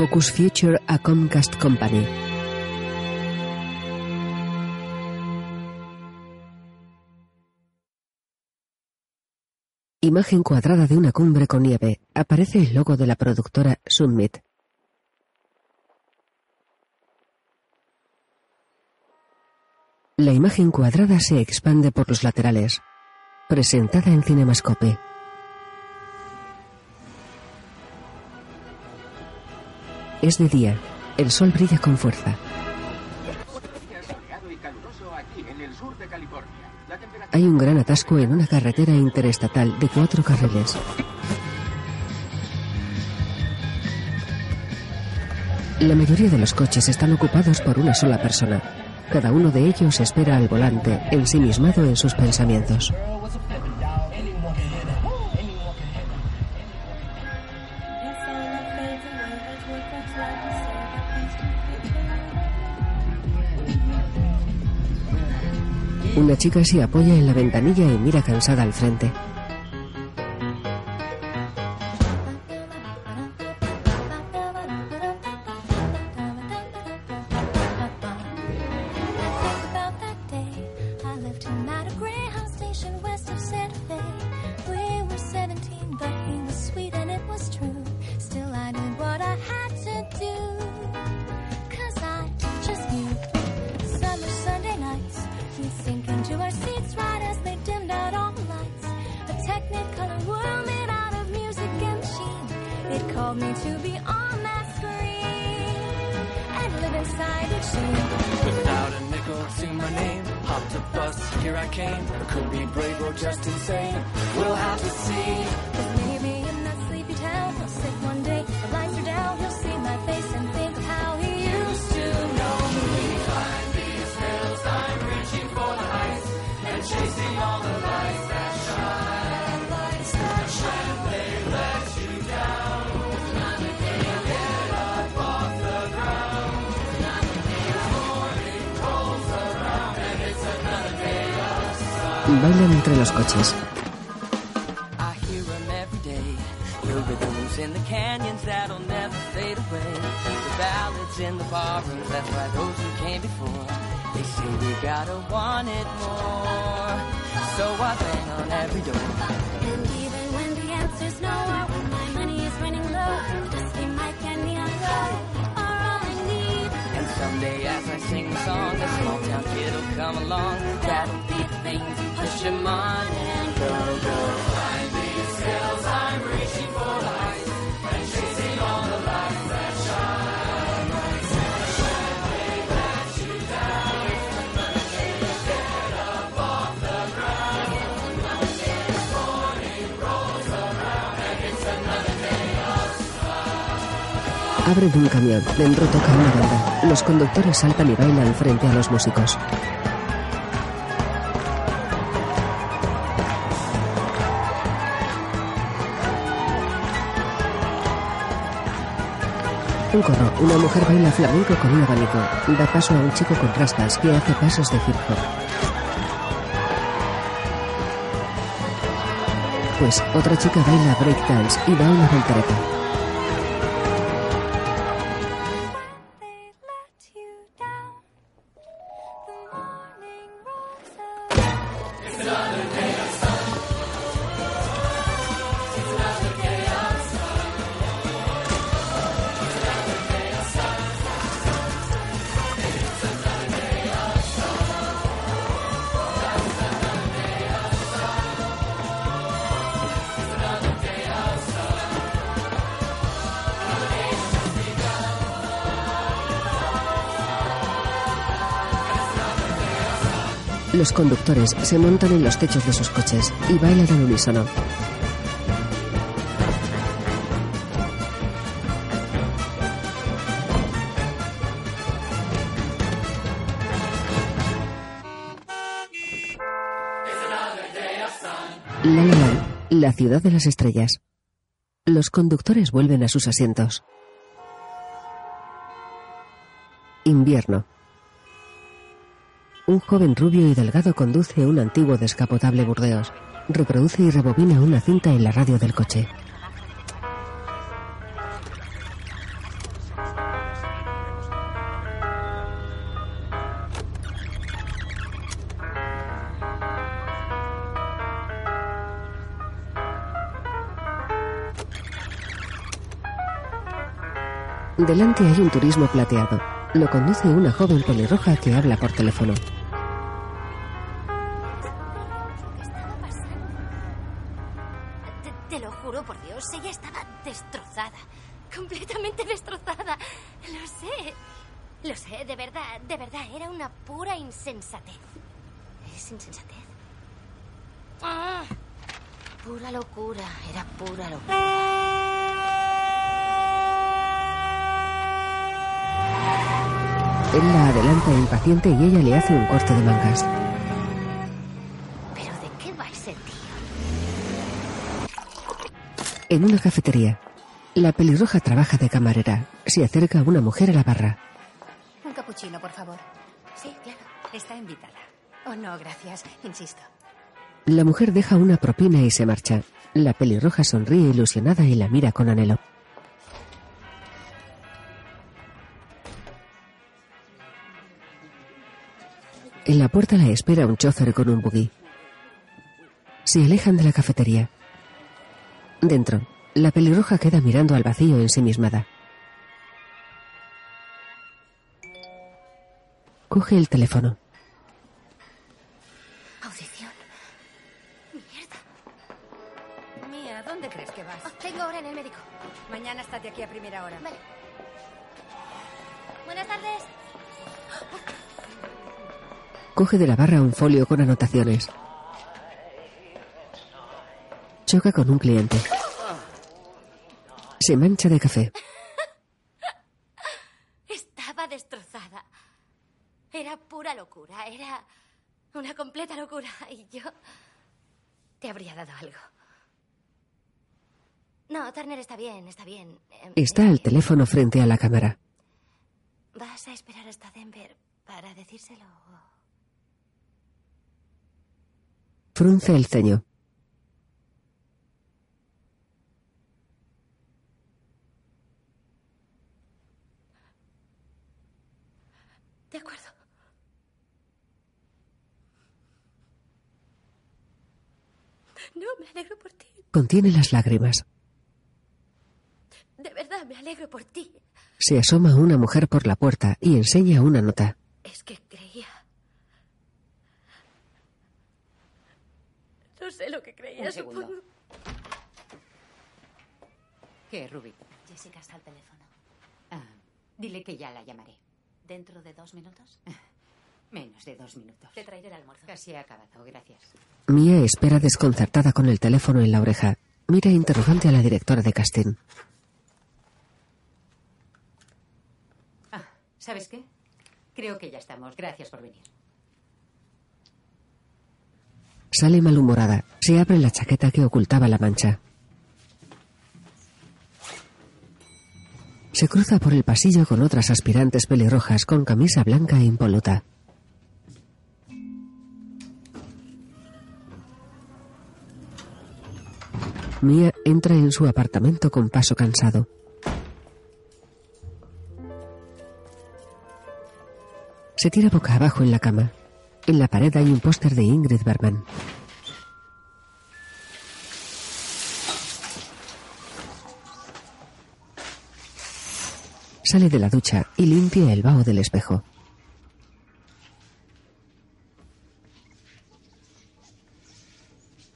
Focus Future a Comcast Company. Imagen cuadrada de una cumbre con nieve. Aparece el logo de la productora Summit. La imagen cuadrada se expande por los laterales. Presentada en Cinemascope. Es de día. El sol brilla con fuerza. hay un gran atasco en una carretera interestatal de cuatro carriles. La mayoría de los coches están ocupados por una sola persona. Cada uno de ellos espera al volante, ensimismado en sus pensamientos. Una chica se apoya en la ventanilla y mira cansada al frente. abre de un camión. Dentro toca una banda. Los conductores saltan y bailan frente a los músicos. Un corro. Una mujer baila flamenco con un abanico. Da paso a un chico con rastas que hace pasos de hip hop. Pues otra chica baila breakdance y da una voltereta. los conductores se montan en los techos de sus coches y bailan al unísono. La la ciudad de las estrellas. Los conductores vuelven a sus asientos. Invierno. Un joven rubio y delgado conduce un antiguo descapotable Burdeos. Reproduce y rebobina una cinta en la radio del coche. Delante hay un turismo plateado. Lo conduce una joven pelirroja que habla por teléfono. Una cafetería. La pelirroja trabaja de camarera. Se acerca una mujer a la barra. Un capuchino, por favor. Sí, claro. Está invitada. Oh, no, gracias. Insisto. La mujer deja una propina y se marcha. La pelirroja sonríe ilusionada y la mira con anhelo. En la puerta la espera un chofer con un buggy. Se alejan de la cafetería. Dentro, la pelirroja queda mirando al vacío ensimismada. Coge el teléfono. Audición. Mierda. Mía, ¿dónde crees que vas? Oh, tengo hora en el médico. Mañana estate aquí a primera hora. Vale. Buenas tardes. Coge de la barra un folio con anotaciones. Choca con un cliente. Se mancha de café. Estaba destrozada. Era pura locura, era una completa locura. Y yo te habría dado algo. No, Turner está bien, está bien. Em, Está al teléfono frente a la cámara. ¿Vas a esperar hasta Denver para decírselo? Frunce el ceño. De acuerdo. No, me alegro por ti. Contiene las lágrimas. De verdad, me alegro por ti. Se asoma una mujer por la puerta y enseña una nota. Es que creía. No sé lo que creía, Un segundo. supongo. ¿Qué, Ruby? Jessica está al teléfono. Ah, dile que ya la llamaré. ¿Dentro de dos minutos? Menos de dos minutos. Te traeré el almuerzo. Casi he acabado, gracias. Mia espera desconcertada con el teléfono en la oreja. Mira interrogante a la directora de casting. Ah, ¿sabes qué? Creo que ya estamos. Gracias por venir. Sale malhumorada. Se abre la chaqueta que ocultaba la mancha. Se cruza por el pasillo con otras aspirantes pelirrojas con camisa blanca e impoluta. Mia entra en su apartamento con paso cansado. Se tira boca abajo en la cama. En la pared hay un póster de Ingrid Bergman. Sale de la ducha y limpia el vaho del espejo.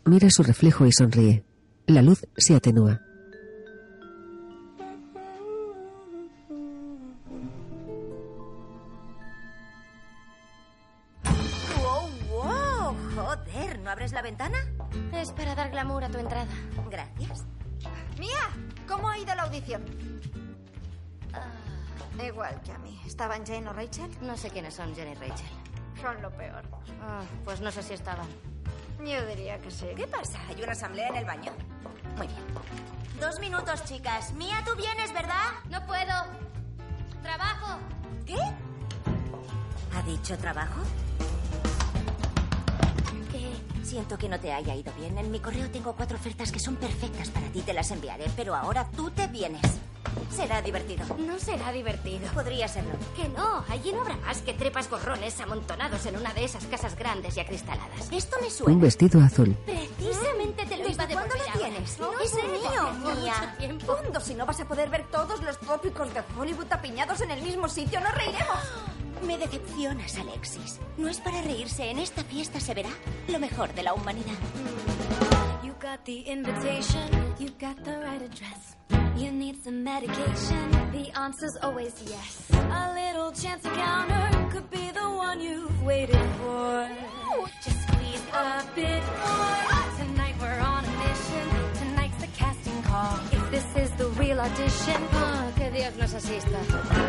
Mira su reflejo y sonríe. La luz se atenúa. ¡Wow, wow! Joder, ¿no abres la ventana? Es para dar glamour a tu entrada. Gracias. Mía, ¿cómo ha ido la audición? Ah, Igual que a mí. ¿Estaban Jane o Rachel? no sé quiénes son Jenny y Rachel. Son lo peor. Ah, pues no sé si estaban. Yo diría que sí. ¿Qué pasa? ¿Hay una asamblea en el baño? Muy bien. Dos minutos, chicas. Mía, tú vienes, ¿verdad? No puedo. Trabajo. ¿Qué? ¿Ha dicho trabajo? ¿Qué? Siento que no te haya ido bien. En mi correo tengo cuatro ofertas que son perfectas para ti. Te las enviaré, pero ahora tú te vienes. Será divertido. No será divertido. Podría serlo. Que no, allí no habrá más que trepas gorrones amontonados en una de esas casas grandes y acristaladas. Esto me Un suena. vestido azul. Precisamente te lo ¿Desde iba a cuándo lo tienes? No Es sé, mío, Mía. Fondo, si no vas a poder ver todos los tópicos de Hollywood apiñados en el mismo sitio, no reiremos. Me decepcionas, Alexis. No es para reírse. En esta fiesta se verá lo mejor de la humanidad. You got the invitation, you got the right address. You need some medication, the answer's always yes. A little chance encounter could be the one you've waited for. Just squeeze a bit more. Tonight we're on a mission, tonight's the casting call. If this is the real audition, Ah, que Dios nos asista.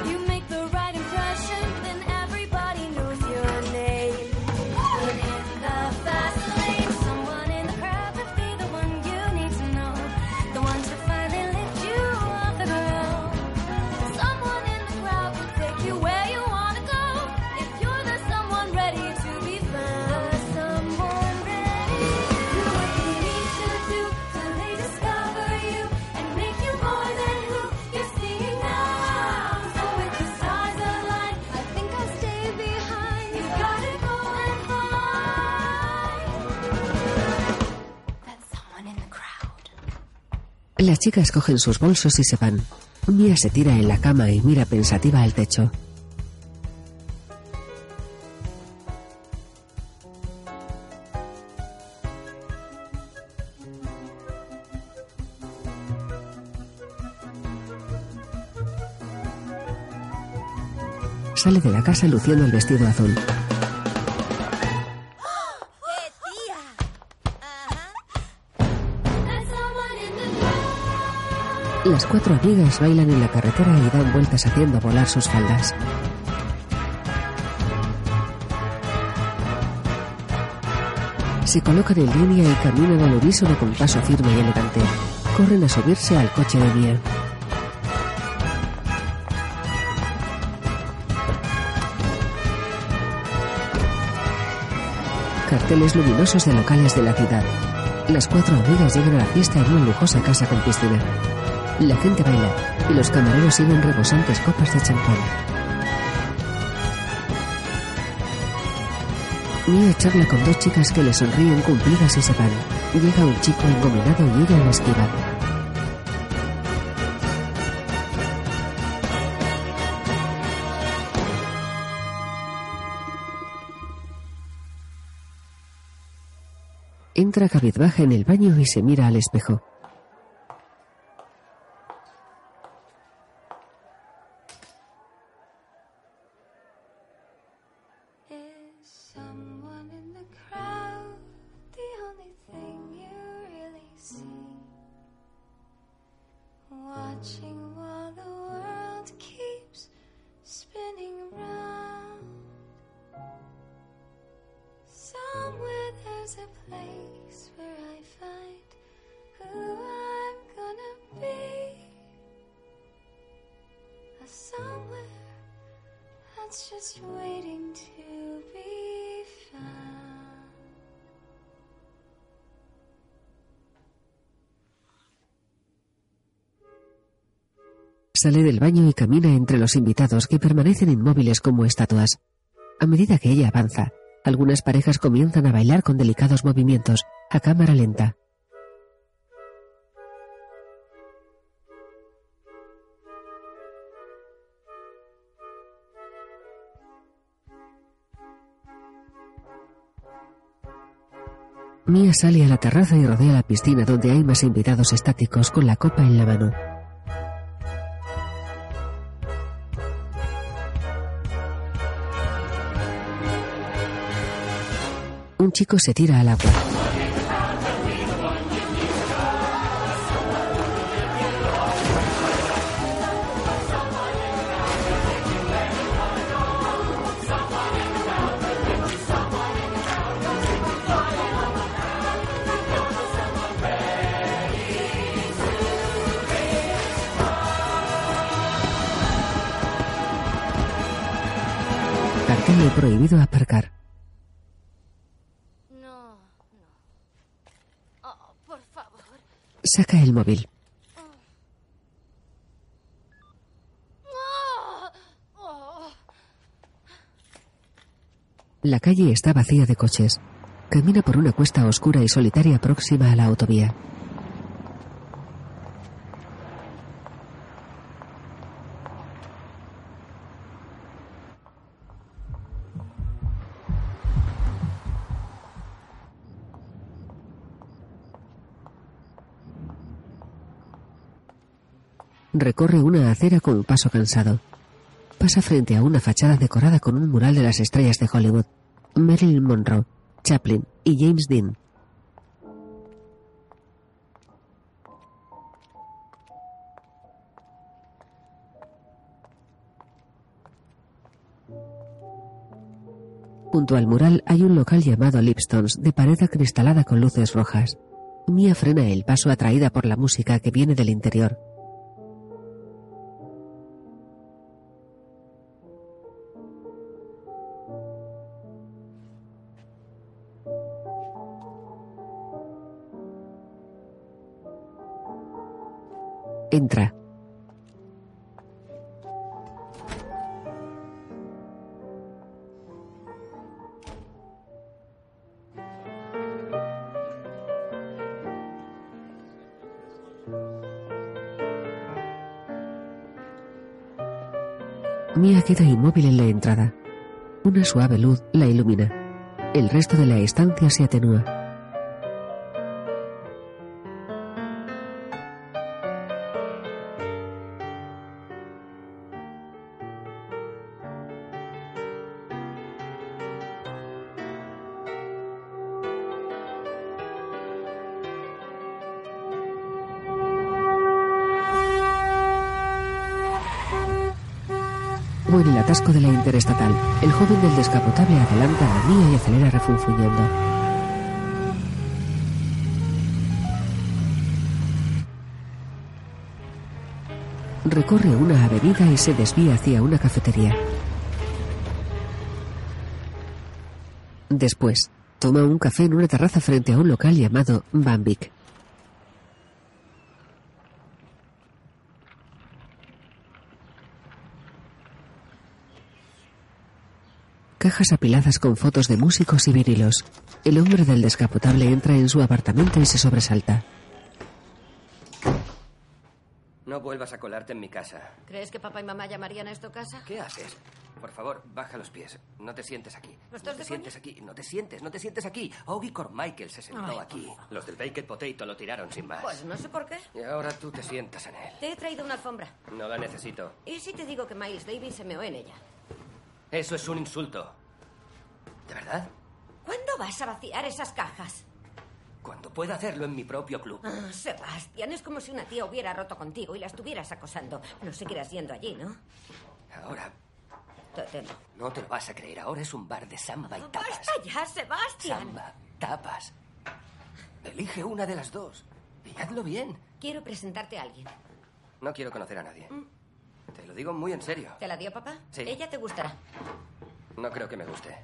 you make the right impression, Las chicas cogen sus bolsos y se van. Mia se tira en la cama y mira pensativa al techo. Sale de la casa luciendo el vestido azul. Las cuatro amigas bailan en la carretera y dan vueltas haciendo volar sus faldas. Se colocan en línea y caminan al unísono con paso firme y elegante. Corren a subirse al coche de Mia. Carteles luminosos de locales de la ciudad. Las cuatro amigas llegan a la fiesta en una lujosa casa con piscina. La gente baila y los camareros sirven rebosantes copas de champán. Mia charla con dos chicas que le sonríen cumplidas y se van. Llega un chico engominado y ella lo esquiva. Entra cabizbaja en el baño y se mira al espejo. Sale del baño y camina entre los invitados que permanecen inmóviles como estatuas. A medida que ella avanza, algunas parejas comienzan a bailar con delicados movimientos, a cámara lenta. Mia sale a la terraza y rodea la piscina donde hay más invitados estáticos con la copa en la mano. chico se tira al agua. Cartel prohibido aparcar. Saca el móvil. La calle está vacía de coches. Camina por una cuesta oscura y solitaria próxima a la autovía. Recorre una acera con paso cansado. Pasa frente a una fachada decorada con un mural de las estrellas de Hollywood. Marilyn Monroe, Chaplin y James Dean. Junto al mural hay un local llamado Lipston's de pared acristalada con luces rojas. Mia frena el paso atraída por la música que viene del interior. Entra. Queda inmóvil en la entrada. Una suave luz la ilumina. El resto de la estancia se atenúa. De la interestatal, el joven del descapotable adelanta a Mia y acelera refunfuñando. Recorre una avenida y se desvía hacia una cafetería. Después, toma un café en una terraza frente a un local llamado Bambic. Cajas apiladas con fotos de músicos y vinilos. El hombre del descapotable entra en su apartamento y se sobresalta. No vuelvas a colarte en mi casa. ¿Crees que papá y mamá llamarían a esto casa? ¿Qué haces? Por favor, baja los pies. No te sientes aquí. ¿No estás te de sientes aquí. No te sientes, no te sientes aquí. Augie Carmichael se sentó Ay, aquí. Los del Baked Potato lo tiraron sin más. Pues no sé por qué. Y ahora tú te sientas en él. Te he traído una alfombra. No la necesito. ¿Y si te digo que Miles Davis se meó en ella? Eso es un insulto. ¿De verdad? ¿Cuándo vas a vaciar esas cajas? Cuando pueda hacerlo en mi propio club. Ah, Sebastián, es como si una tía hubiera roto contigo y la estuvieras acosando. No seguirás yendo allí, ¿no? Ahora Te temo. no te lo vas a creer. Ahora es un bar de samba y tapas. ¡Basta ya, Sebastián! Samba, tapas. Elige una de las dos. Y hazlo bien. Quiero presentarte a alguien. No quiero conocer a nadie. Te lo digo muy en serio. ¿Te la dio papá? Sí. Ella te gustará. No creo que me guste.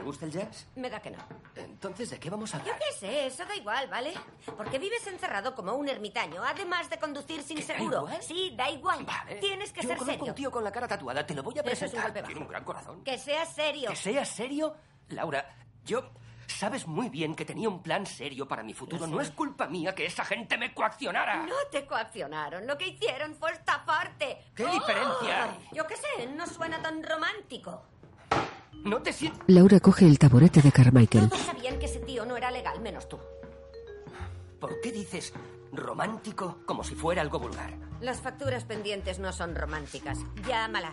¿Le gusta el jazz? Me da que no. Entonces, ¿de qué vamos a Yo hablar? qué sé, eso da igual, ¿vale? Porque vives encerrado como un ermitaño, además de conducir sin ¿Que da seguro. igual? Sí, da igual. Tienes que Yo ser serio. un tío con la cara tatuada. Te lo voy a Eso es un presentar. Tiene un gran corazón. Que seas serio. ¿Que seas serio? Laura, yo... Sabes muy bien que tenía un plan serio para mi futuro. No es culpa mía que esa gente me coaccionara. No te coaccionaron. Lo que hicieron fue estafarte. ¿Qué diferencia hay? Yo qué sé, no suena tan romántico. No te sientes... Laura coge el taburete de Carmichael. Todos sabían que ese tío no era legal, menos tú. ¿Por qué dices romántico como si fuera algo vulgar? Las facturas pendientes no son románticas. Llámala.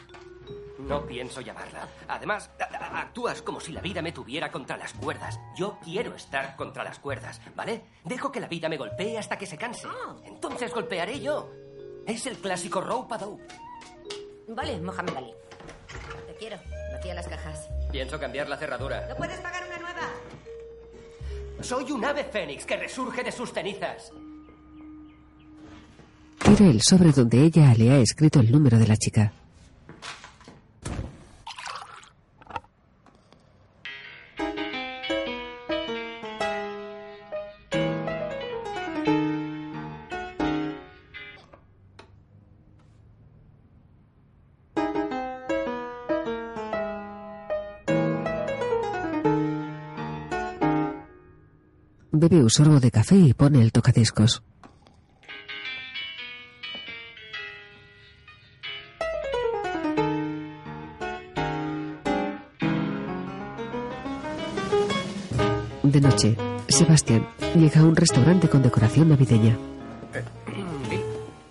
No pienso llamarla. Además, actúas como si la vida me tuviera contra las cuerdas. Yo quiero estar contra las cuerdas, ¿vale? Dejo que la vida me golpee hasta que se canse. Entonces golpearé yo. Es el clásico rope a. Vale, Mohamed Ali. Quiero. Vacía las cajas. Pienso cambiar la cerradura. ¿No puedes pagar una nueva? Soy un ave fénix que resurge de sus cenizas. Tira el sobre donde ella le ha escrito el número de la chica. Bebe un sorbo de café y pone el tocadiscos. De noche, Sebastián llega a un restaurante con decoración navideña. Bill,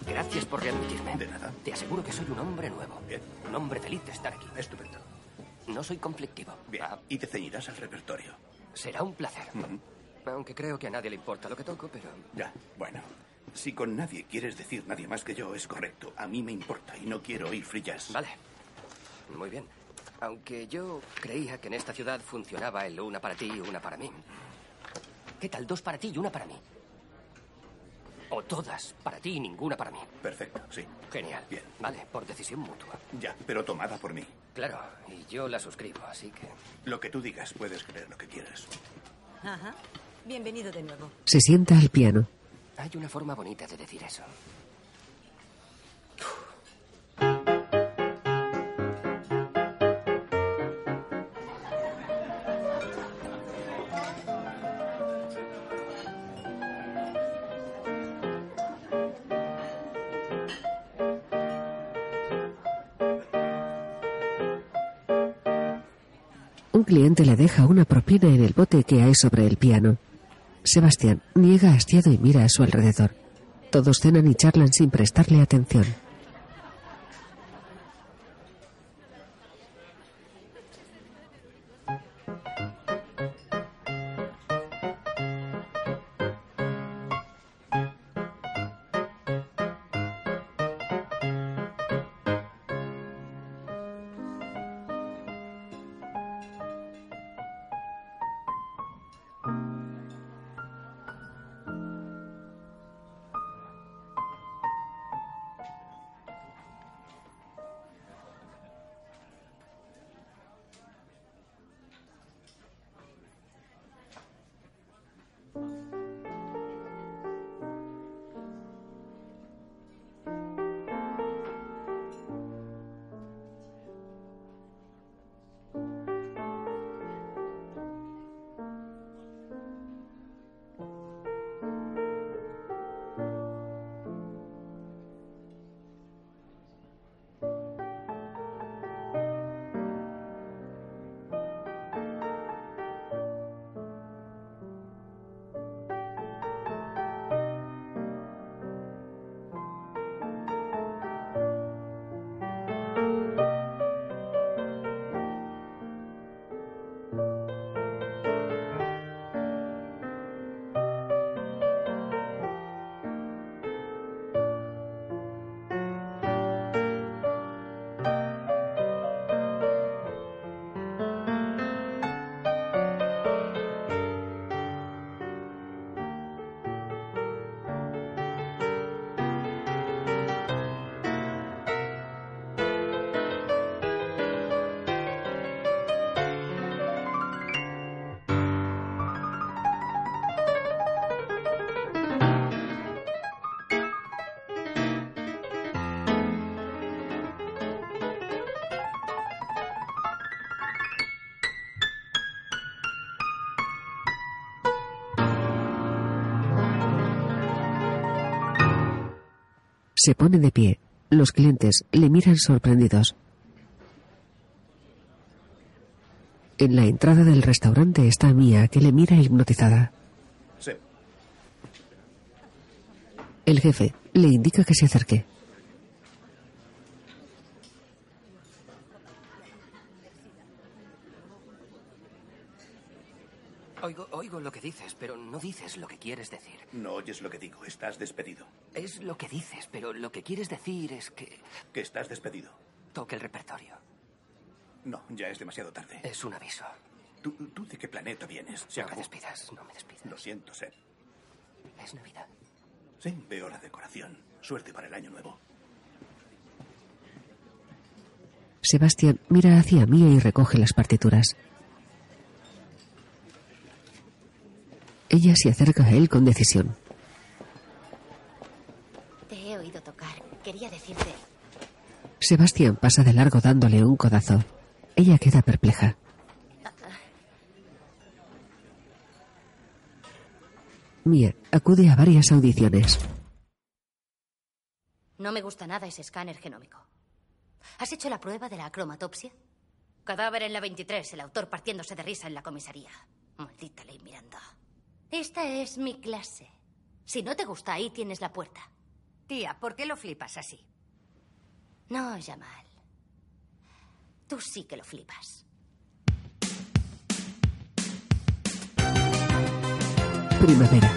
gracias por readmitirme. De nada. Te aseguro que soy un hombre nuevo. Un hombre feliz de estar aquí. Estupendo. No soy conflictivo. Bien. Y te ceñirás al repertorio. Será un placer. Aunque creo que a nadie le importa lo que toco, pero... Ya, bueno. Si con nadie quieres decir nadie más que yo, es correcto. A mí me importa y no quiero oír jazz. Vale. Muy bien. Aunque yo creía que en esta ciudad funcionaba el una para ti y una para mí. ¿Qué tal dos para ti y una para mí? O todas para ti y ninguna para mí. Perfecto, sí. Genial. Bien. Vale, por decisión mutua. Ya, pero tomada por mí. Claro, y yo la suscribo, así que... Lo que tú digas, puedes creer lo que quieras. Ajá. Bienvenido de nuevo. Se sienta al piano. Hay una forma bonita de decir eso. Un cliente le deja una propina en el bote que hay sobre el piano. Sebastián niega hastiado y mira a su alrededor. Todos cenan y charlan sin prestarle atención. Se pone de pie. Los clientes le miran sorprendidos. En la entrada del restaurante está Mia, que le mira hipnotizada. Sí. El jefe le indica que se acerque. Oigo, oigo lo que dices, pero no dices lo que quieres decir. No oyes lo que digo. Estás despedido. Es lo que dices, pero lo que quieres decir es que Que estás despedido. toque el repertorio. No, ya es demasiado tarde. Es un aviso. ¿Tú, tú de qué planeta vienes? Se No me despidas, no me despidas. Lo siento, Seth. Es Navidad. Sí, veo la decoración. Suerte para el año nuevo. Sebastián mira hacia Mia y recoge las partituras. Ella se acerca a él con decisión. Te he oído tocar. Quería decirte. Sebastián pasa de largo dándole un codazo. Ella queda perpleja. Mia acude a varias audiciones. No me gusta nada ese escáner genómico. ¿Has hecho la prueba de la cromatopsia? Cadáver en la 23, el autor partiéndose de risa en la comisaría. Maldita ley Miranda. Esta es mi clase. Si no te gusta, ahí tienes la puerta. Tía, ¿por qué lo flipas así? No, Jamal. Tú sí que lo flipas. Primavera.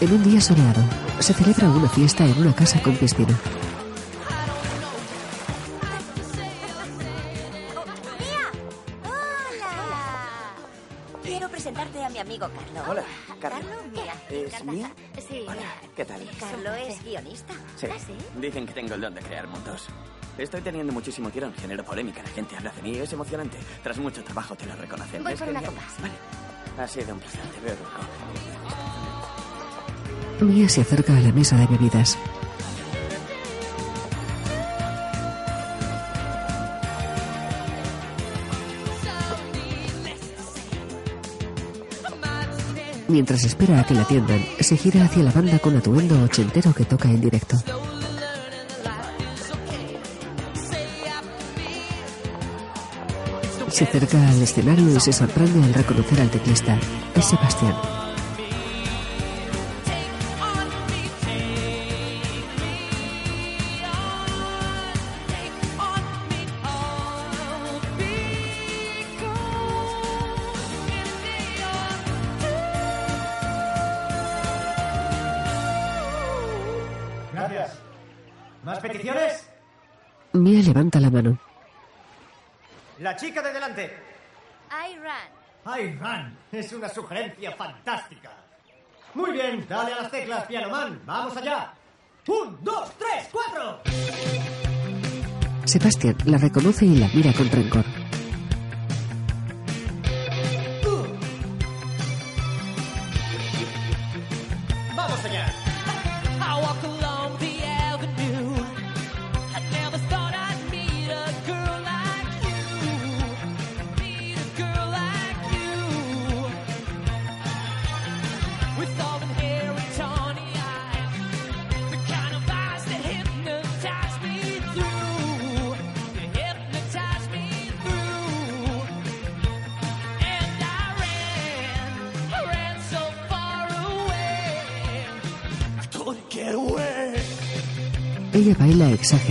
En un día soleado, se celebra una fiesta en una casa con piscina. ¿Qué tal? Carlos es guionista. Sí. ¿Ah, sí? Dicen que tengo el don de crear mundos. Estoy teniendo muchísimo tirón, genero polémica, la gente habla de mí, es emocionante. Tras mucho trabajo te lo reconocen. Voy Es por una copa. Vale. Ha sido un placer, te veo. Mia se acerca a la mesa de bebidas. Mientras espera a que la atiendan, se gira hacia la banda con atuendo ochentero que toca en directo. Se acerca al escenario y se sorprende al reconocer al teclista. Es Sebastián. La chica de delante. I ran. ¡Ay, Ran! Es una sugerencia fantástica. Muy bien, dale a las teclas, pianoman. ¡Vamos allá! ¡Un, dos, tres, cuatro! Sebastián la reconoce y la mira con rencor.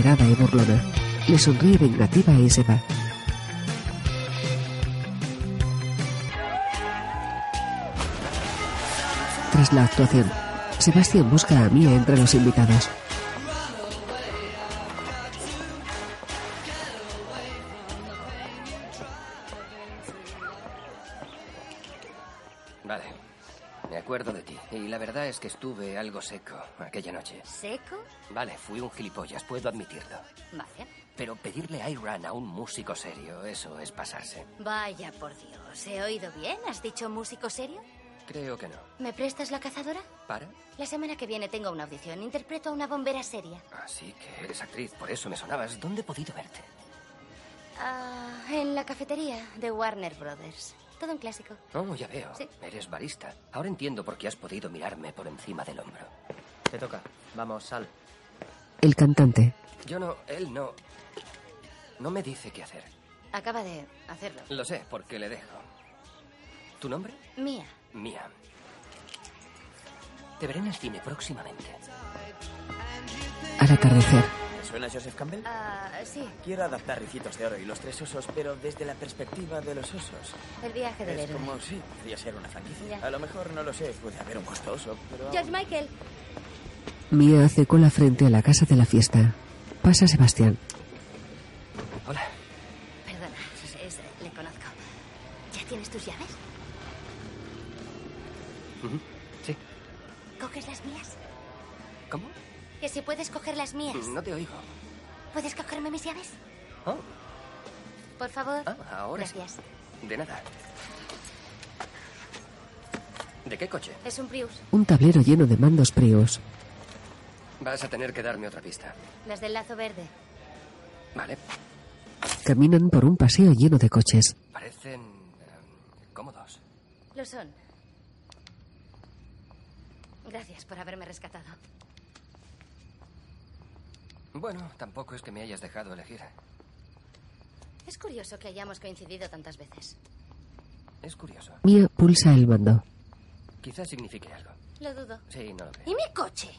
Y burlona. Le sonríe vengativa y se va. Tras la actuación, Sebastián busca a Mia entre los invitados. Es que estuve algo seco aquella noche. ¿Seco? Vale, fui un gilipollas, puedo admitirlo. Vaya. Pero pedirle Iran a un músico serio, eso es pasarse. Vaya por Dios. ¿He oído bien? ¿Has dicho músico serio? Creo que no. ¿Me prestas la cazadora? ¿Para? La semana que viene tengo una audición. Interpreto a una bombera seria. Así que eres actriz, por eso me sonabas. ¿Dónde he podido verte? Ah, en la cafetería de Warner Brothers. Todo un clásico. Oh, ya veo. Sí. Eres barista. Ahora entiendo por qué has podido mirarme por encima del hombro. Te toca. Vamos, sal. El cantante. Yo no, él no. No me dice qué hacer. Acaba de hacerlo. Lo sé, porque le dejo. ¿Tu nombre? Mía. Mía. Te veré en el cine próximamente. Al atardecer, ¿Te suena Joseph Campbell? Ah, sí. Quiero adaptar Ricitos de Oro y los Tres Osos, pero desde la perspectiva de los osos. El viaje del Es héroe. como, sí, podría ser una franquicia. Ya. A lo mejor, no lo sé, puede haber un costoso, pero... George Michael. Mia hace cola frente a la casa de la fiesta. Pasa Sebastián. Hola. Perdona, es- le conozco. ¿Ya tienes tus llaves? Sí. ¿Coges las mías? ¿Cómo? Que si puedes coger las mías. No te oigo. ¿Puedes cogerme mis llaves? Oh, Por favor. ah, ahora sí. Gracias. De nada. ¿De qué coche? Es un Prius. Un tablero lleno de mandos Prius. Vas a tener que darme otra pista. Las del lazo verde. Vale. Caminan por un paseo lleno de coches. Parecen eh, cómodos. Lo son. Gracias por haberme rescatado. Bueno, tampoco es que me hayas dejado elegir. Es curioso que hayamos coincidido tantas veces. Es curioso. Mia pulsa el mando. Quizás signifique algo. Lo dudo. Sí, no lo creo. ¿Y mi coche?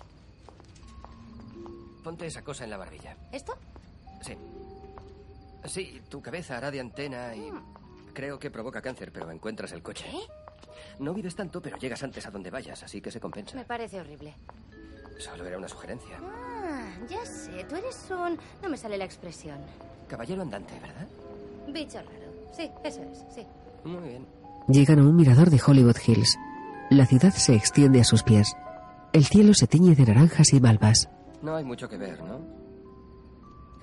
Ponte esa cosa en la barbilla. ¿Esto? Sí. Sí, tu cabeza hará de antena y creo que provoca cáncer, pero encuentras el coche. ¿Qué? No vives tanto, pero llegas antes a donde vayas, así que se compensa. Me parece horrible. Solo era una sugerencia. Ah, ya sé. Tú eres un... No me sale la expresión. Caballero andante, ¿verdad? Bicho raro. Sí, eso es. Sí. Muy bien. Llegan a un mirador de Hollywood Hills. La ciudad se extiende a sus pies. El cielo se tiñe de naranjas y malvas. No hay mucho que ver, ¿no?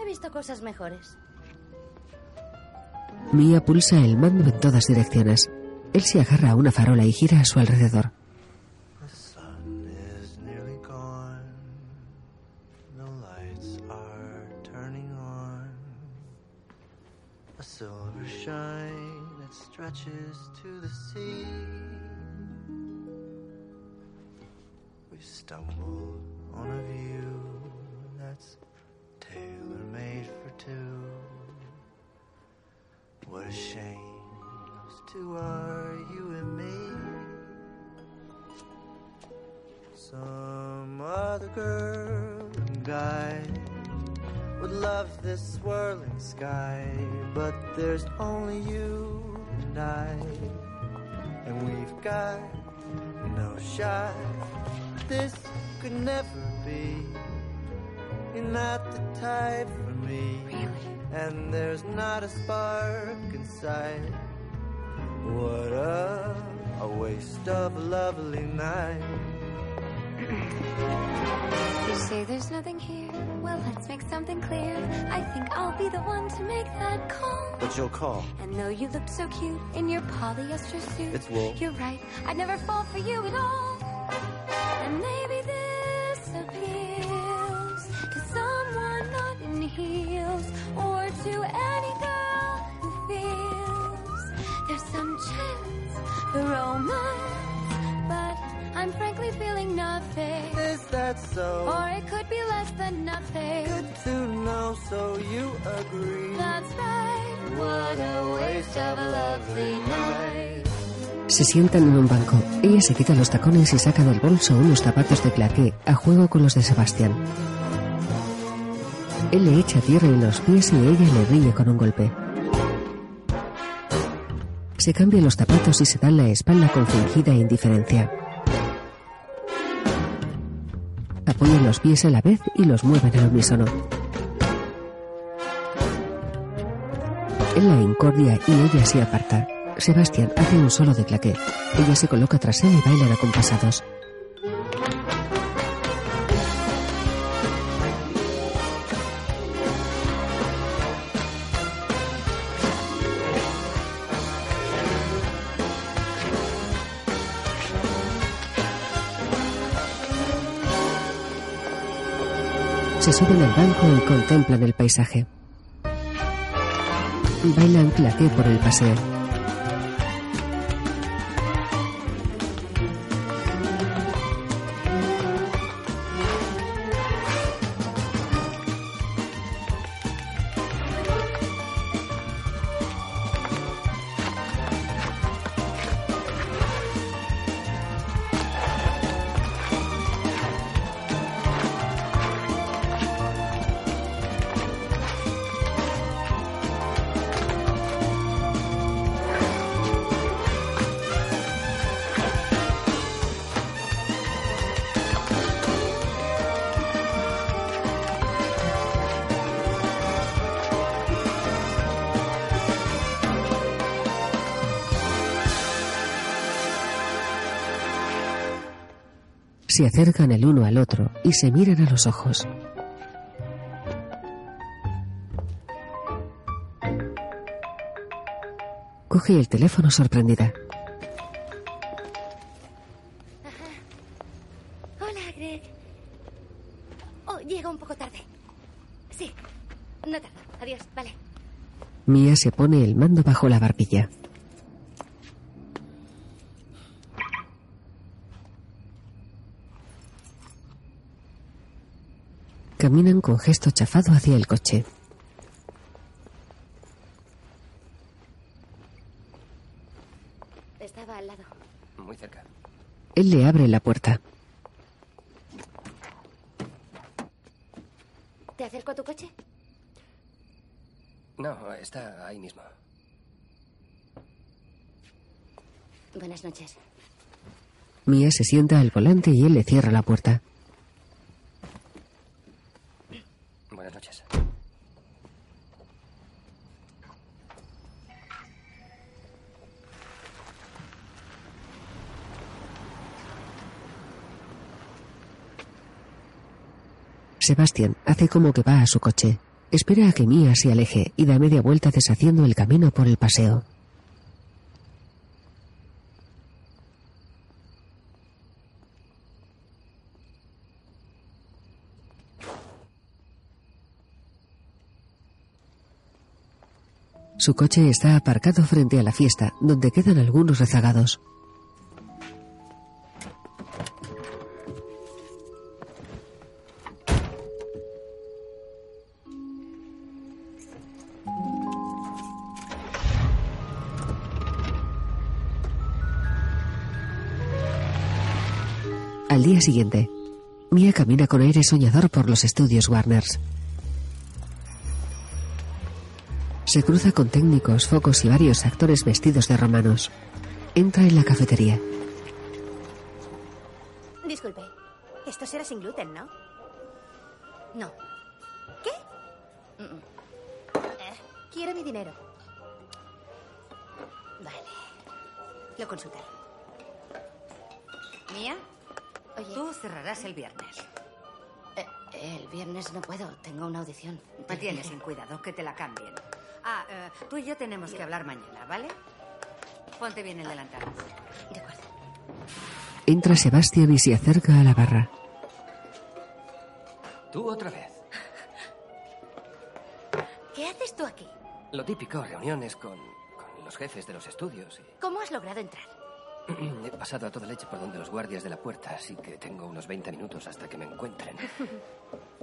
He visto cosas mejores. Mia pulsa el mando en todas direcciones. Él se agarra a una farola y gira a su alrededor. Not a spark inside. What a, a waste of a lovely night. You say there's nothing here. Well, let's make something clear. I think I'll be the one to make that call. But you'll call. And though you look so cute in your polyester suit, It's wool. You're right. I'd never fall for you at all. And maybe this for romance. But I'm frankly feeling nothing. Is that so? Or it could be less than nothing. Good to know, so you agree. That's right. What a waste of a lovely night. Se sientan en un banco. Ella se quita los tacones y saca del bolso unos zapatos de claqué a juego con los de Sebastián. Él le echa tierra en los pies y ella le ríe con un golpe. Se cambia los zapatos y se dan la espalda con fingida indiferencia. Apoyan los pies a la vez y los mueven al unísono. Él la incordia y ella se aparta. Sebastián hace un solo de claqué. Ella se coloca tras él y bailan acompasados. Se suben al banco y contemplan el paisaje. Bailan claqué por el paseo. Se acercan el uno al otro y se miran a los ojos. Coge el teléfono sorprendida. Hola, Greg. Oh, llega un poco tarde. Sí. No tardo. Adiós. Vale. Mia se pone el mando bajo la barbilla. Caminan con gesto chafado hacia el coche. Estaba al lado. Muy cerca. Él le abre la puerta. ¿Te acerco a tu coche? No, está ahí mismo. Buenas noches. Mia se sienta al volante y él le cierra la puerta. Buenas noches. Sebastián hace como que va a su coche. Espera a que Mia se aleje y da media vuelta deshaciendo el camino por el paseo. Su coche está aparcado frente a la fiesta, donde quedan algunos rezagados. Siguiente, Mia camina con aire soñador por los estudios Warners. Se cruza con técnicos, focos y varios actores vestidos de romanos. Entra en la cafetería. Disculpe, esto será sin gluten, ¿no? No. ¿Qué? Eh, quiero mi dinero. Vale. Lo consultaré. ¿Mía? Oye. Tú cerrarás el viernes. Eh, el viernes no puedo, tengo una audición. Me tienes sin cuidado, que te la cambien. Ah, eh, tú y yo tenemos que hablar mañana, ¿vale? Ponte bien el delantal. De acuerdo. Entra Sebastián y se acerca a la barra. Tú otra vez. ¿Qué haces tú aquí? Lo típico, reuniones con, con los jefes de los estudios. ¿Cómo has logrado entrar? He pasado a toda leche por donde los guardias de la puerta, así que tengo unos 20 minutos hasta que me encuentren.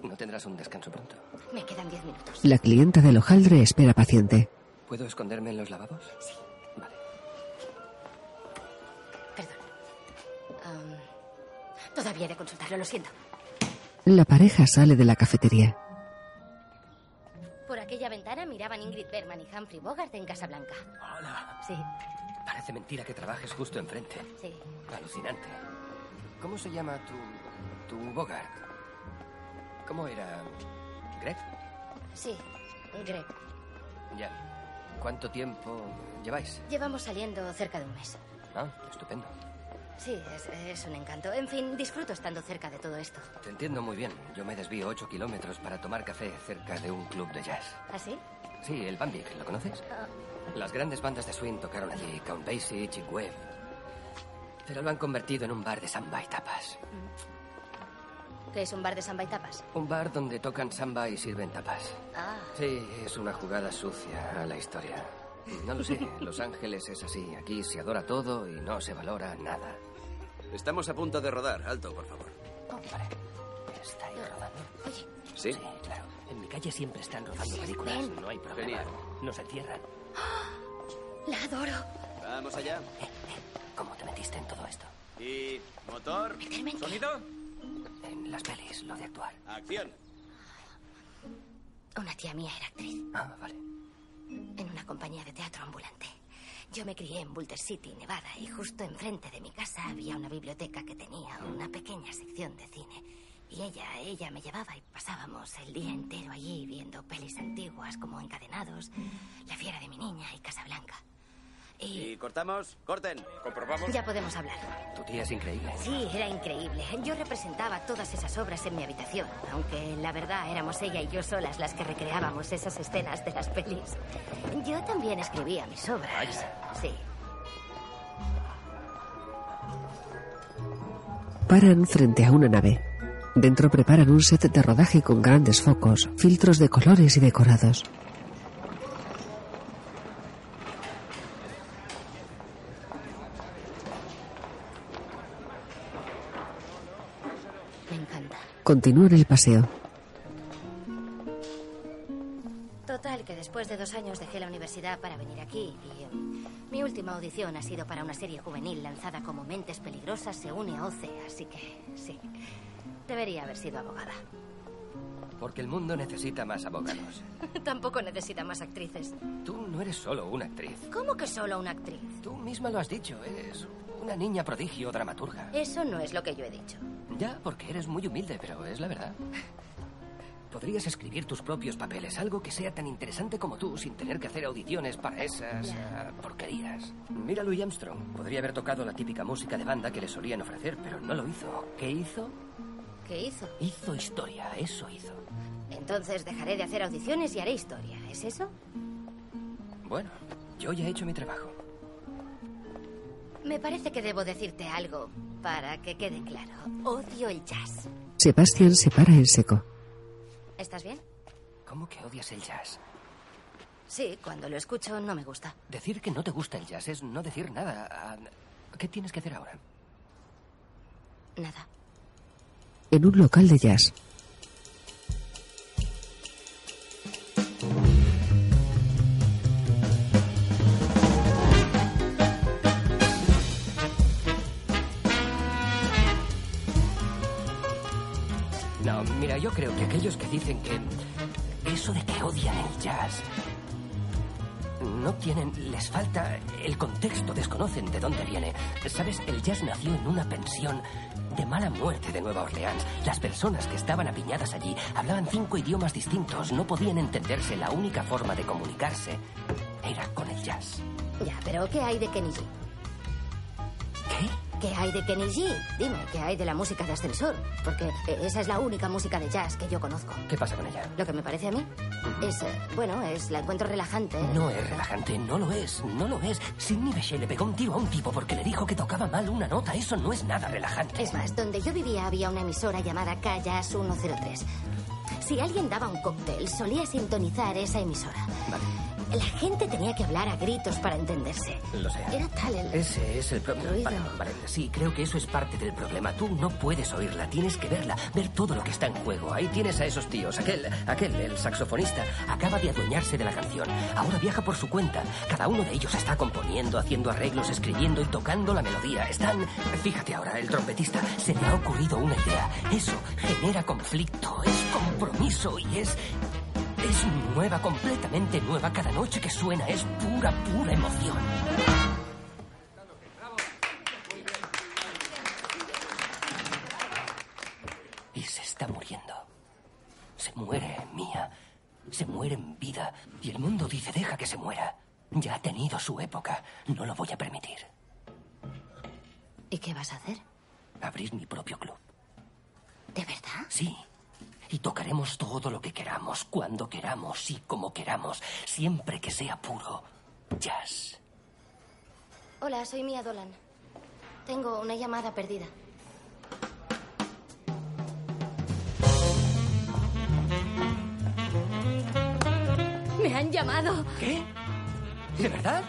¿No tendrás un descanso pronto? Me quedan diez minutos. La clienta del hojaldre espera paciente. ¿Puedo esconderme en los lavabos? Sí. Vale. Am, todavía he de consultarlo, lo siento. La pareja sale de la cafetería. Por aquella ventana miraban Ingrid Bergman y Humphrey Bogart en Casablanca. Hola. Sí, Parece mentira que trabajes justo enfrente. sí. Alucinante. ¿Cómo se llama tu. tu Bogart? ¿Cómo era? ¿Greg? Sí, Greg. Ya. ¿Cuánto tiempo lleváis? Llevamos saliendo cerca de un mes. Ah, estupendo. Sí, es, es un encanto. En fin, disfruto estando cerca de todo esto. Te entiendo muy bien. Yo me desvío ocho kilómetros para tomar café cerca de un club de jazz. ¿Así? Sí, el Bambi, ¿lo conoces? Ah, Las grandes bandas de swing tocaron allí, Count Basie, Chick Webb. Pero lo han convertido en un bar de samba y tapas. ¿Qué es un bar de samba y tapas? Un bar donde tocan samba y sirven tapas. Ah, Sí, es una jugada sucia a la historia. No lo sé, Los Ángeles es así. Aquí se adora todo y no se valora nada. Estamos a punto de rodar. Alto, por favor. ¿Estáis rodando? Oye. ¿Sí? claro. En mi calle siempre están rodando películas. ven. No hay problema. Genial. Nos encierran. la adoro. Vamos allá. ¿Cómo te metiste en todo esto? Y... motor. Meterme en qué? ¿Sonido? En las pelis, lo de actuar. Acción. Una tía mía era actriz Ah, vale. en una compañía de teatro ambulante. Yo me crié en Boulder City, Nevada, y justo enfrente de mi casa había una biblioteca que tenía una pequeña sección de cine. Y ella, ella me llevaba y pasábamos el día entero allí viendo pelis antiguas como Encadenados, La fiera de mi niña y Casablanca. Y Y cortamos. Corten. Comprobamos. ya podemos hablar. Tu tía es increíble. Sí, era increíble. Yo representaba todas esas obras en mi habitación, aunque la verdad éramos ella y yo solas las que recreábamos esas escenas de las pelis. Yo también escribía mis obras. Sí. Paran frente a una nave. Dentro preparan un set de rodaje con grandes focos, filtros de colores y decorados. Me encanta. Continúan el paseo. Total, que después de dos años dejé la universidad para venir aquí y eh, mi última audición ha sido para una serie juvenil lanzada como Mentes Peligrosas se une a OCE, así que sí debería haber sido abogada. Porque el mundo necesita más abogados. Tampoco necesita más actrices. Tú no eres solo una actriz. ¿Cómo que solo una actriz? Tú misma lo has dicho, eres una niña prodigio dramaturga. Eso no es lo que yo he dicho. Ya, porque eres muy humilde, pero es la verdad. Podrías escribir tus propios papeles, algo que sea tan interesante como tú, sin tener que hacer audiciones para esas ah, porquerías. Mira a Louis Armstrong. Podría haber tocado la típica música de banda que le solían ofrecer, pero no lo hizo. ¿Qué hizo? ¿Qué hizo? Hizo historia, eso hizo. Entonces dejaré de hacer audiciones y haré historia, ¿es eso? Bueno, yo ya he hecho mi trabajo. Me parece que debo decirte algo para que quede claro. Odio el jazz. Sebastián se para en seco. ¿Estás bien? ¿Cómo que odias el jazz? Sí, cuando lo escucho no me gusta. Decir que no te gusta el jazz es no decir nada. Ah, ¿Qué tienes que hacer ahora? Nada. En un local de jazz. No, mira, yo creo que aquellos que dicen que eso de que odian el jazz no tienen, les falta el contexto, desconocen de dónde viene. Sabes, el jazz nació en una pensión de mala muerte de Nueva Orleans. Las personas que estaban apiñadas allí hablaban cinco idiomas distintos, no podían entenderse. La única forma de comunicarse era con el jazz. Ya, pero ¿qué hay de Kenny G? ¿Qué? ¿Qué hay de Kenny G? Dime, ¿qué hay de la música de ascensor? Porque eh, esa es la única música de jazz que yo conozco. ¿Qué pasa con ella? Lo que me parece a mí es, eh, bueno, es la encuentro relajante. No es relajante, no lo es, no lo es. Sidney Bechet le pegó un tiro a un tipo porque le dijo que tocaba mal una nota. Eso no es nada relajante. Es más, donde yo vivía había una emisora llamada Callas 103. Si alguien daba un cóctel, solía sintonizar esa emisora. La gente tenía que hablar a gritos para entenderse. Lo sé. Era tal el... Ese es el problema. Ruido. Vale, vale, sí, creo que eso es parte del problema. Tú no puedes oírla, tienes que verla, ver todo lo que está en juego. Ahí tienes a esos tíos. Aquel, aquel, el saxofonista, acaba de adueñarse de la canción. Ahora viaja por su cuenta. Cada uno de ellos está componiendo, haciendo arreglos, escribiendo y tocando la melodía. Están. Fíjate ahora, el trompetista se le ha ocurrido una idea. Eso genera conflicto, es compromiso y es. Es nueva, completamente nueva. Cada noche que suena es pura, pura emoción. Y se está muriendo. Se muere, mía. Se muere en vida. Y el mundo dice, deja que se muera. Ya ha tenido su época. No lo voy a permitir. ¿Y qué vas a hacer? Abrir mi propio club. ¿De verdad? Sí. Y tocaremos todo lo que queramos, cuando queramos y como queramos, siempre que sea puro jazz. Hola, soy Mia Dolan. Tengo una llamada perdida. Me han llamado. ¿Qué? ¿De verdad?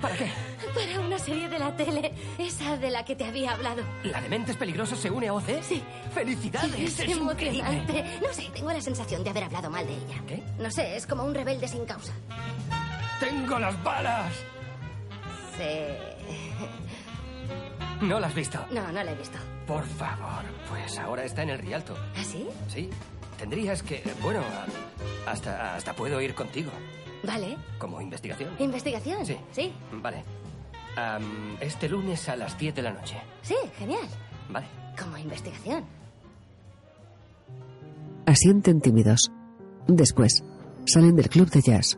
¿Para qué? Para una serie de la tele. Esa de la que te había hablado. ¿La de Mentes Peligrosas se une a OC? Sí. ¡Felicidades! Es, Es, emocionante. No sé, tengo la sensación de haber hablado mal de ella. ¿Qué? No sé, es como un rebelde sin causa. ¡Tengo las balas! Sí. ¿No la has visto? No, no la he visto. Por favor, pues ahora está en el Rialto. ¿Ah, sí? Sí. Tendrías que... Bueno, hasta, hasta puedo ir contigo. Vale. Como investigación. ¿Investigación? Sí. Sí. Vale. Este lunes a las 10 de la noche. Sí, genial. Vale. Como investigación. Asienten tímidos. Después, salen del club de jazz.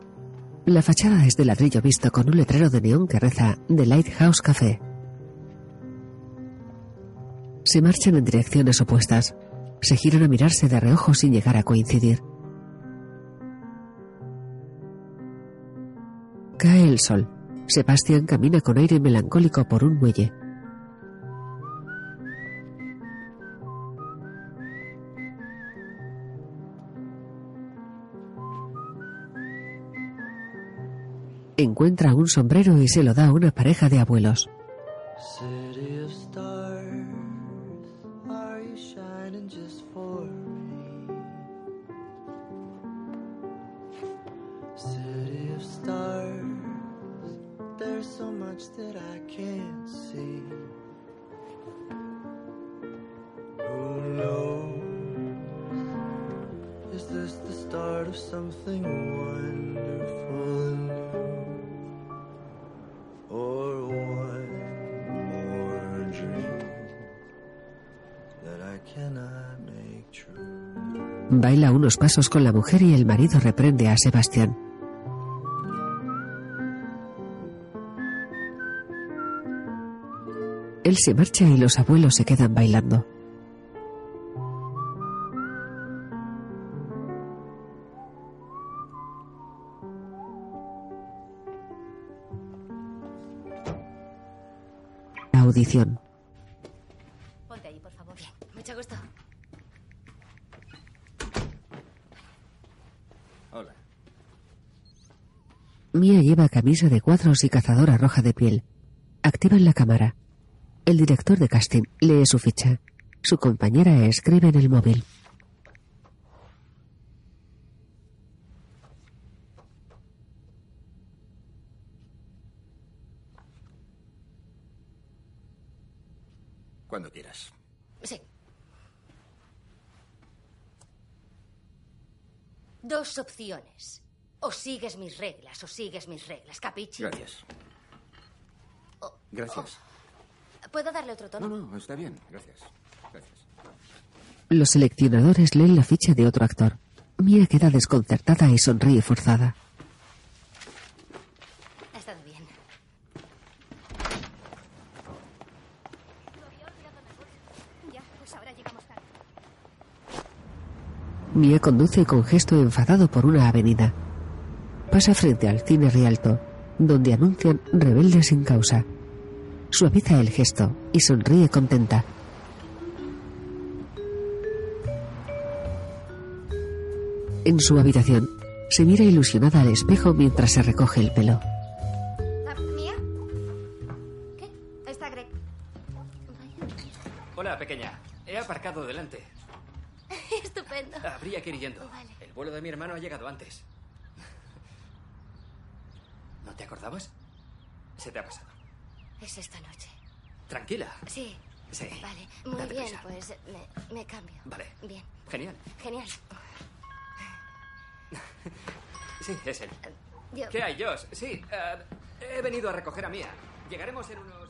La fachada es de ladrillo visto con un letrero de neón que reza The Lighthouse Café. Se marchan en direcciones opuestas. Se giran a mirarse de reojo sin llegar a coincidir. Cae el sol. Sebastián camina con aire melancólico por un muelle. Encuentra un sombrero y se lo da a una pareja de abuelos. Baila unos pasos con la mujer y el marido reprende a Sebastián. Él se marcha y los abuelos se quedan bailando. Lleva camisa de cuadros y cazadora roja de piel. Activan la cámara. El director de casting lee su ficha. Su compañera escribe en el móvil. Cuando quieras. Sí. Dos opciones. O sigues mis reglas o sigues mis reglas, ¿capichi? Gracias. Gracias. ¿Puedo darle otro tono? No, no, está bien. Gracias. Gracias. Los seleccionadores leen la ficha de otro actor. Mia queda desconcertada y sonríe forzada. Ha estado bien. Pues. Mia conduce con gesto enfadado por una avenida. Pasa frente al cine Rialto, donde anuncian Rebelde sin causa. Suaviza el gesto y sonríe contenta. En su habitación, se mira ilusionada al espejo mientras se recoge el pelo. ¿Mía? ¿Qué? Está Greg. Hola, pequeña. He aparcado delante. Estupendo. Habría que ir yendo. El vuelo de mi hermano ha llegado antes. ¿No te acordabas? Se te ha pasado. Es esta noche. Tranquila. Sí. Sí. Vale. Muy Date bien, prisa. pues me, me cambio. Vale. Bien. Genial. Genial. Sí, es él. Yo... ¿Qué hay, Josh? Sí, eh, he venido a recoger a Mía. Llegaremos en unos...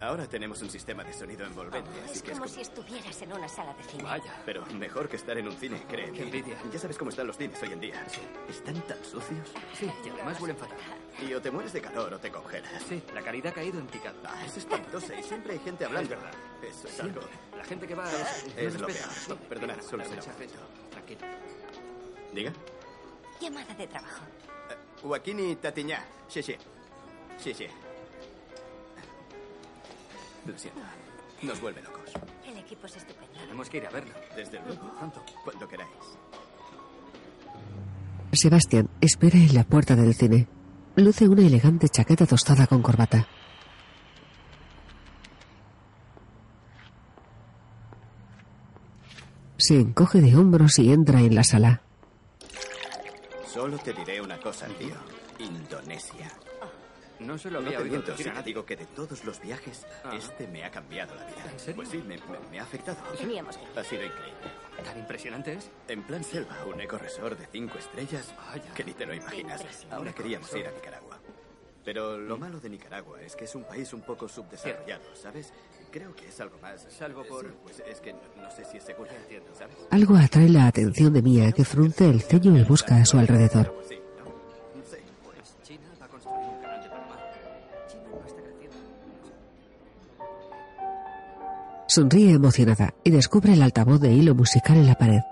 Ahora tenemos un sistema de sonido envolvente, así Es que es como si estuvieras en una sala de cine. Vaya. Pero mejor que estar en un cine, créeme. Qué envidia. Ya sabes cómo están los cines hoy en día. Están tan sucios. Sí, y además huelen fatal. Y o te mueres de calor o te congelas. Sí, la caridad ha caído en picado. Ah, es espantosa y siempre hay gente hablando. Es verdad. Eso es Siempre. algo. La gente que va es... Es no lo peor. Sí. Perdonad, Venga, solo será fecha, un momento. Tranquilo. Diga. Llamada de trabajo. Joaquini Tatiñá. Sí, sí. Sí, sí. Lo siento. Nos vuelve locos. El equipo es estupendo. Tenemos que ir a verlo. Desde luego. Cuando queráis. Sebastián espera en la puerta del cine. Luce una elegante chaqueta tostada con corbata. Se encoge de hombros y entra en la sala. Solo te diré una cosa, tío. Indonesia. No se lo No había te oído miento decir si a te nadie. digo que de todos los viajes, Ah. este me ha cambiado la vida. ¿En serio? Pues sí, me, me- me ha afectado. Teníamos que. Ha sido increíble. ¿Tan impresionante es? En plan selva, un ecoresort de cinco estrellas Vaya. que ni te lo imaginas. Ahora queríamos ir a Nicaragua. Pero lo malo de Nicaragua es que es un país un poco subdesarrollado, ¿sabes? Creo que es algo más. Salvo por- Sí, pues es que no, no sé si es seguro. Entiendo, ¿sabes? Algo atrae la atención de Mia, que frunce el ceño y busca a su alrededor. Sonríe emocionada y descubre el altavoz de hilo musical en la pared.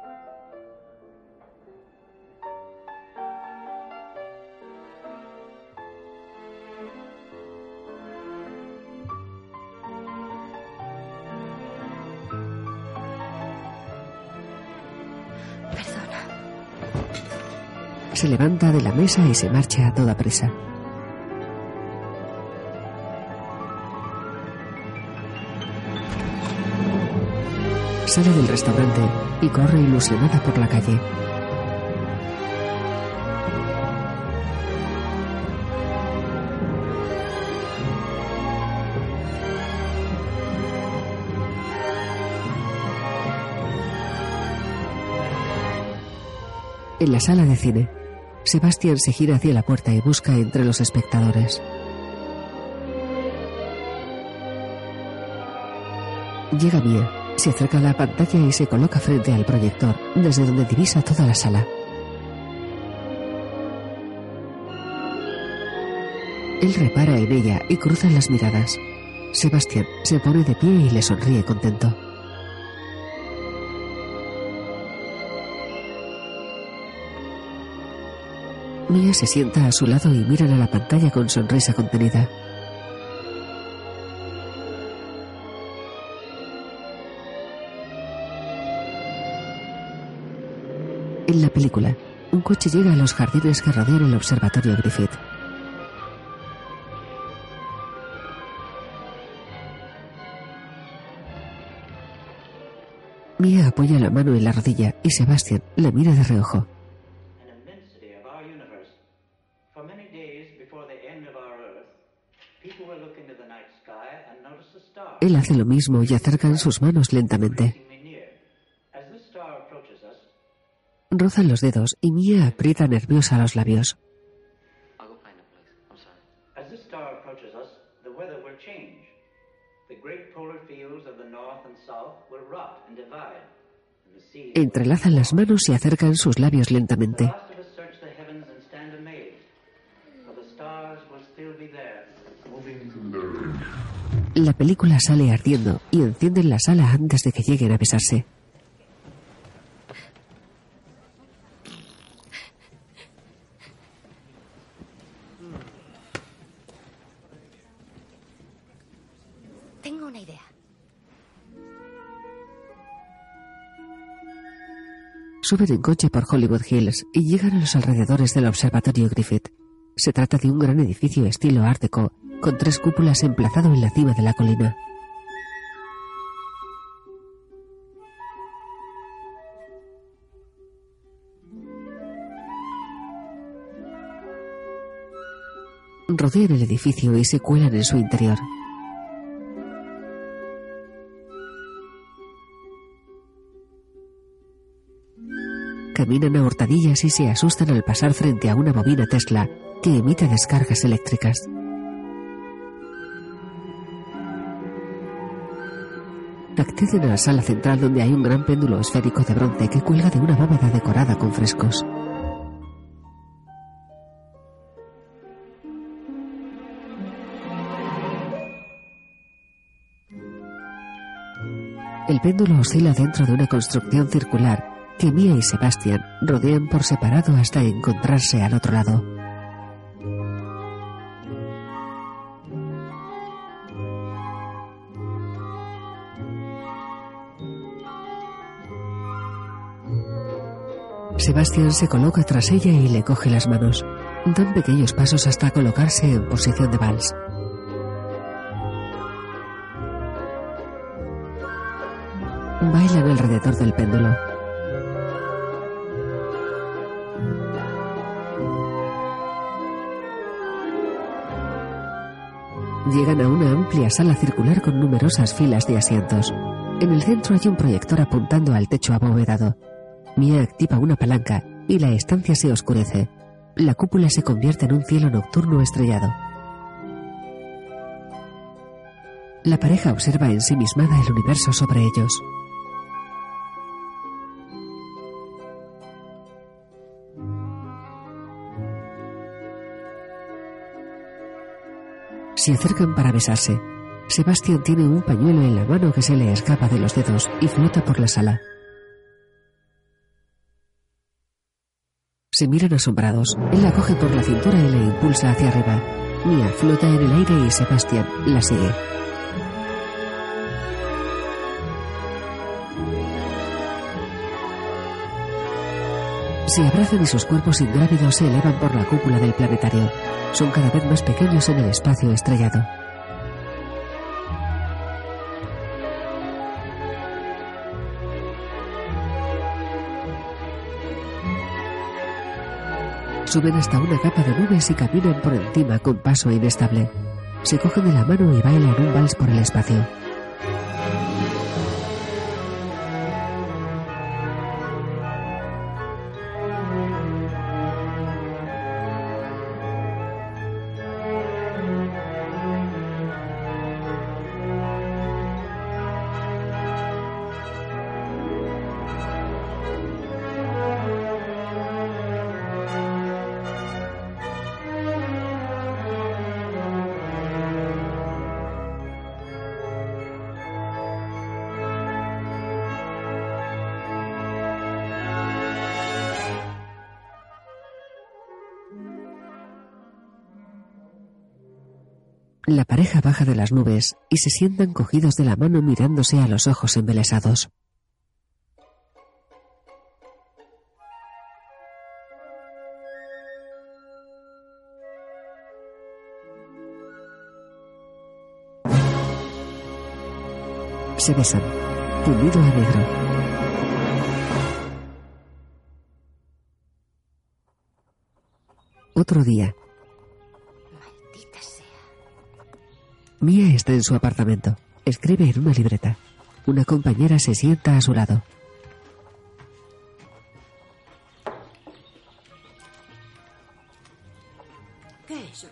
Perdona. Se levanta de la mesa y se marcha a toda prisa. sale del restaurante y corre ilusionada por la calle. En la sala de cine, Sebastián se gira hacia la puerta y busca entre los espectadores. Llega Mia, se acerca a la pantalla y se coloca frente al proyector, desde donde divisa toda la sala. Él repara en ella y cruzan las miradas. Sebastián se pone de pie y le sonríe contento. Mia se sienta a su lado y miran a la pantalla con sonrisa contenida. En la película, un coche llega a los jardines que rodean el observatorio Griffith. Mia apoya la mano en la rodilla y Sebastián la mira de reojo. Él hace lo mismo y acercan sus manos lentamente. Rozan los dedos y Mia aprieta nerviosa los labios. as this star approaches us, the weather will change. The great polar fields of the north and south will rot and divide. And the seas Entrelazan las manos y acercan sus labios lentamente. La película sale ardiendo y encienden la sala antes de que lleguen a besarse. Suben en coche por Hollywood Hills y llegan a los alrededores del observatorio Griffith. Se trata de un gran edificio estilo Art Deco, con tres cúpulas emplazado en la cima de la colina. Rodean el edificio y se cuelan en su interior. Caminan a hurtadillas y se asustan al pasar frente a una bobina Tesla que emite descargas eléctricas. Acceden a la sala central donde hay un gran péndulo esférico de bronce que cuelga de una bóveda decorada con frescos. El péndulo oscila dentro de una construcción circular que Mia y Sebastián rodean por separado hasta encontrarse al otro lado. Sebastián se coloca tras ella y le coge las manos. Dan pequeños pasos hasta colocarse en posición de vals. Bailan alrededor del péndulo. Llegan a una amplia sala circular con numerosas filas de asientos. En el centro hay un proyector apuntando al techo abovedado. Mia activa una palanca y la estancia se oscurece. La cúpula se convierte en un cielo nocturno estrellado. La pareja observa ensimismada el universo sobre ellos. Se acercan para besarse. Sebastián tiene un pañuelo en la mano que se le escapa de los dedos y flota por la sala. Se miran asombrados. Él la coge por la cintura y la impulsa hacia arriba. Mia flota en el aire y Sebastián la sigue. Se abrazan y sus cuerpos ingrávidos se elevan por la cúpula del planetario. Son cada vez más pequeños en el espacio estrellado. Suben hasta una capa de nubes y caminan por encima con paso inestable. Se cogen de la mano y bailan un vals por el espacio. Pareja baja de las nubes y se sientan cogidos de la mano mirándose a los ojos embelesados. Se besan, fundido a negro. Otro día. Mia está en su apartamento. Escribe en una libreta. Una compañera se sienta a su lado. ¿Qué es?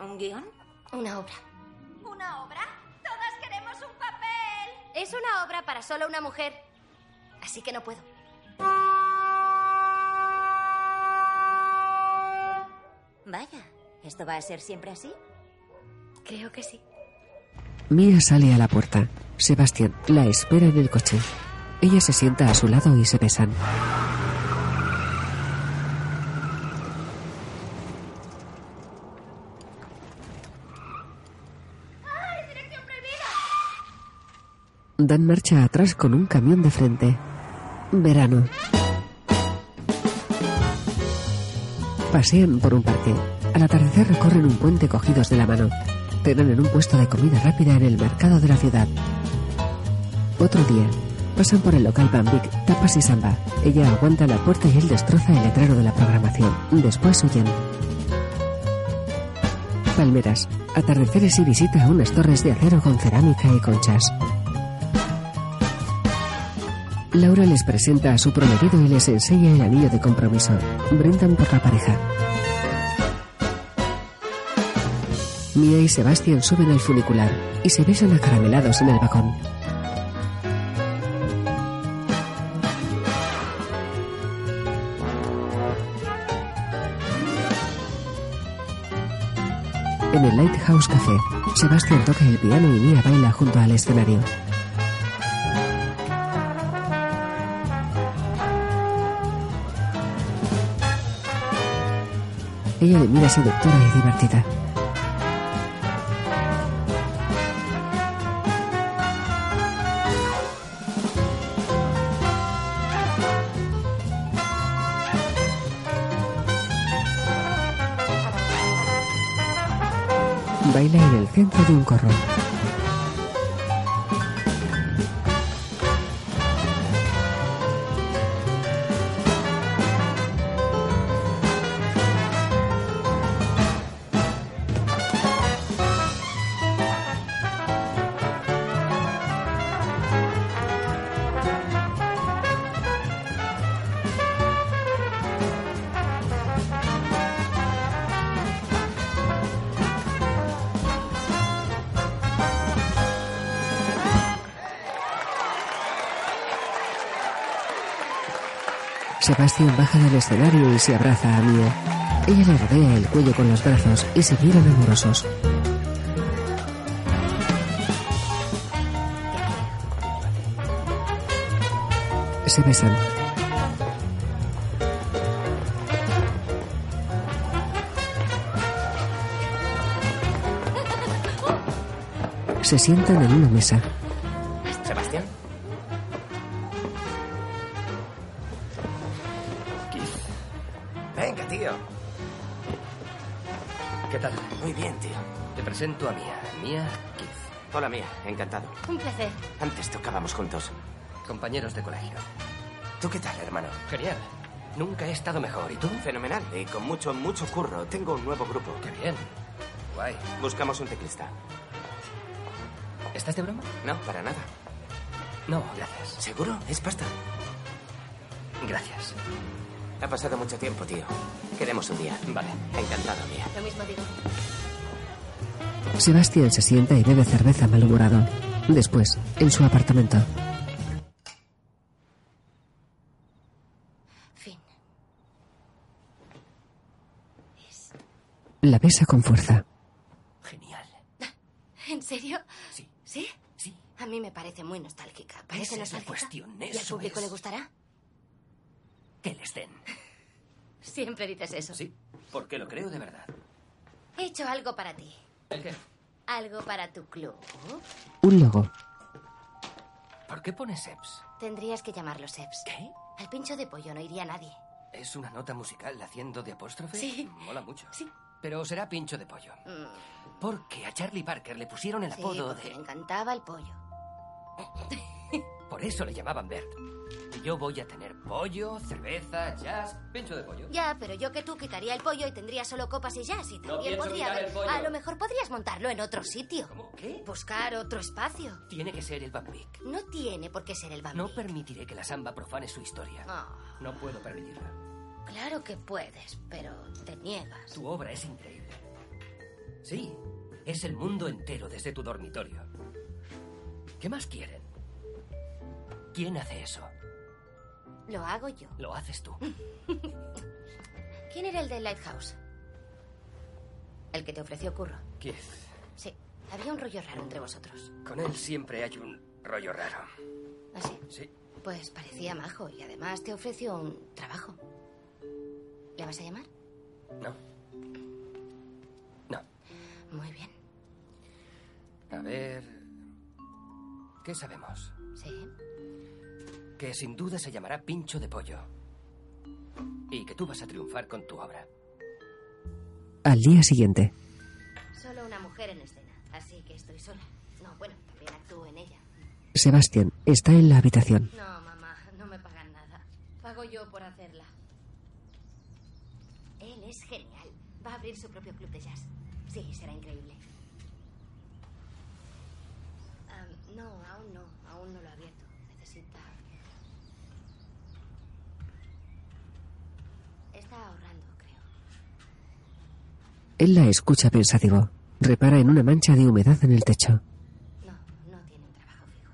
¿Un guion? Una obra. ¿Una obra? Todas queremos un papel. Es una obra para solo una mujer. Así que no puedo. Vaya, ¿esto va a ser siempre así? Creo que sí. Mia sale a la puerta. Sebastián la espera en el coche. Ella se sienta a su lado y se besan. Dan marcha atrás con un camión de frente. Verano. Pasean por un parque. Al atardecer recorren un puente cogidos de la mano. Cenan en un puesto de comida rápida en el mercado de la ciudad. Otro día. Pasan por el local Bambic, tapas y samba. Ella aguanta la puerta y él destroza el letrero de la programación. Después huyen. Palmeras. Atardeceres y visita a unas torres de acero con cerámica y conchas. Laura les presenta a su prometido y les enseña el anillo de compromiso. Brindan por la pareja. Mia y Sebastián suben al funicular y se besan acaramelados en el vagón. En el Lighthouse Café, Sebastián toca el piano y Mia baila junto al escenario. Ella le mira seductora y divertida. Corro. Sebastián baja del escenario y se abraza a Mia. Ella le rodea el cuello con los brazos y se miran amorosos. Se besan. Se sientan en una mesa. A Mia. Mia Keith. Hola, Mía. Encantado. Un placer. Antes tocábamos juntos. Compañeros de colegio. ¿Tú qué tal, hermano? Genial. Nunca he estado mejor. ¿Y tú? Fenomenal. Y con mucho, mucho curro. Tengo un nuevo grupo. Qué bien. Guay. Buscamos un teclista. ¿Estás de broma? No, para nada. No, gracias. ¿Seguro? Es pasta. Gracias. Ha pasado mucho tiempo, tío. Queremos un día. Vale. Encantado, Mía. Lo mismo digo. Sebastián se sienta y bebe cerveza malhumorado. Después, en su apartamento. Fin. La besa con fuerza. Genial. ¿En serio? Sí. ¿Sí? Sí. A mí me parece muy nostálgica. Parece Esa es la nostálgica. cuestión, ¿Y al eso público es. le gustará? Que les den. Siempre dices eso. Sí, porque lo creo de verdad. He hecho algo para ti. ¿El qué? ¿Algo para tu club? Un logo. ¿Por qué pones Seps? Tendrías que llamarlo Seps. ¿Qué? Al pincho de pollo no iría nadie. ¿Es una nota musical haciendo de apóstrofe? Sí. Mola mucho. Sí. Pero será pincho de pollo. Mm, Porque a Charlie Parker le pusieron el sí, apodo de... me encantaba el pollo. Por eso le llamaban Bert. Y yo voy a tener pollo, cerveza, jazz, pincho de pollo. Ya, pero yo que tú quitaría el pollo y tendría solo copas y jazz y también podría haber- el pollo. A lo mejor podrías montarlo en otro sitio. ¿Qué? Buscar otro espacio. Tiene que ser el Buckwheat. No tiene por qué ser el Bambi. No permitiré que la samba profane su historia. Ah, No puedo permitirlo. claro que puedes, pero te niegas. Tu obra es increíble. Sí, es el mundo entero desde tu dormitorio. ¿Qué más quieren? ¿Quién hace eso? Lo hago yo. Lo haces tú. ¿Quién era el del Lighthouse? El que te ofreció curro. Keith, Sí, había un rollo raro entre vosotros. con él siempre hay un rollo raro. ¿Así? Sí. Pues parecía majo y además te ofreció un trabajo. ¿Le vas a llamar? No. No. Muy bien. A ver... ¿Qué sabemos? Sí. Que sin duda se llamará Pincho de Pollo. Y que tú vas a triunfar con tu obra. Al día siguiente, Solo una mujer en escena, así que estoy sola. No, bueno, también actúo en ella. Sebastián está en la habitación. No, mamá, no me pagan nada. Pago yo por hacerla. Él es genial. Va a abrir su propio club de jazz. Sí, será increíble. Am, no, aún no. Aún no lo ha abierto. Necesita... Está ahorrando, creo. Él la escucha pensativo. Repara en una mancha de humedad en el techo. No, no tiene un trabajo fijo.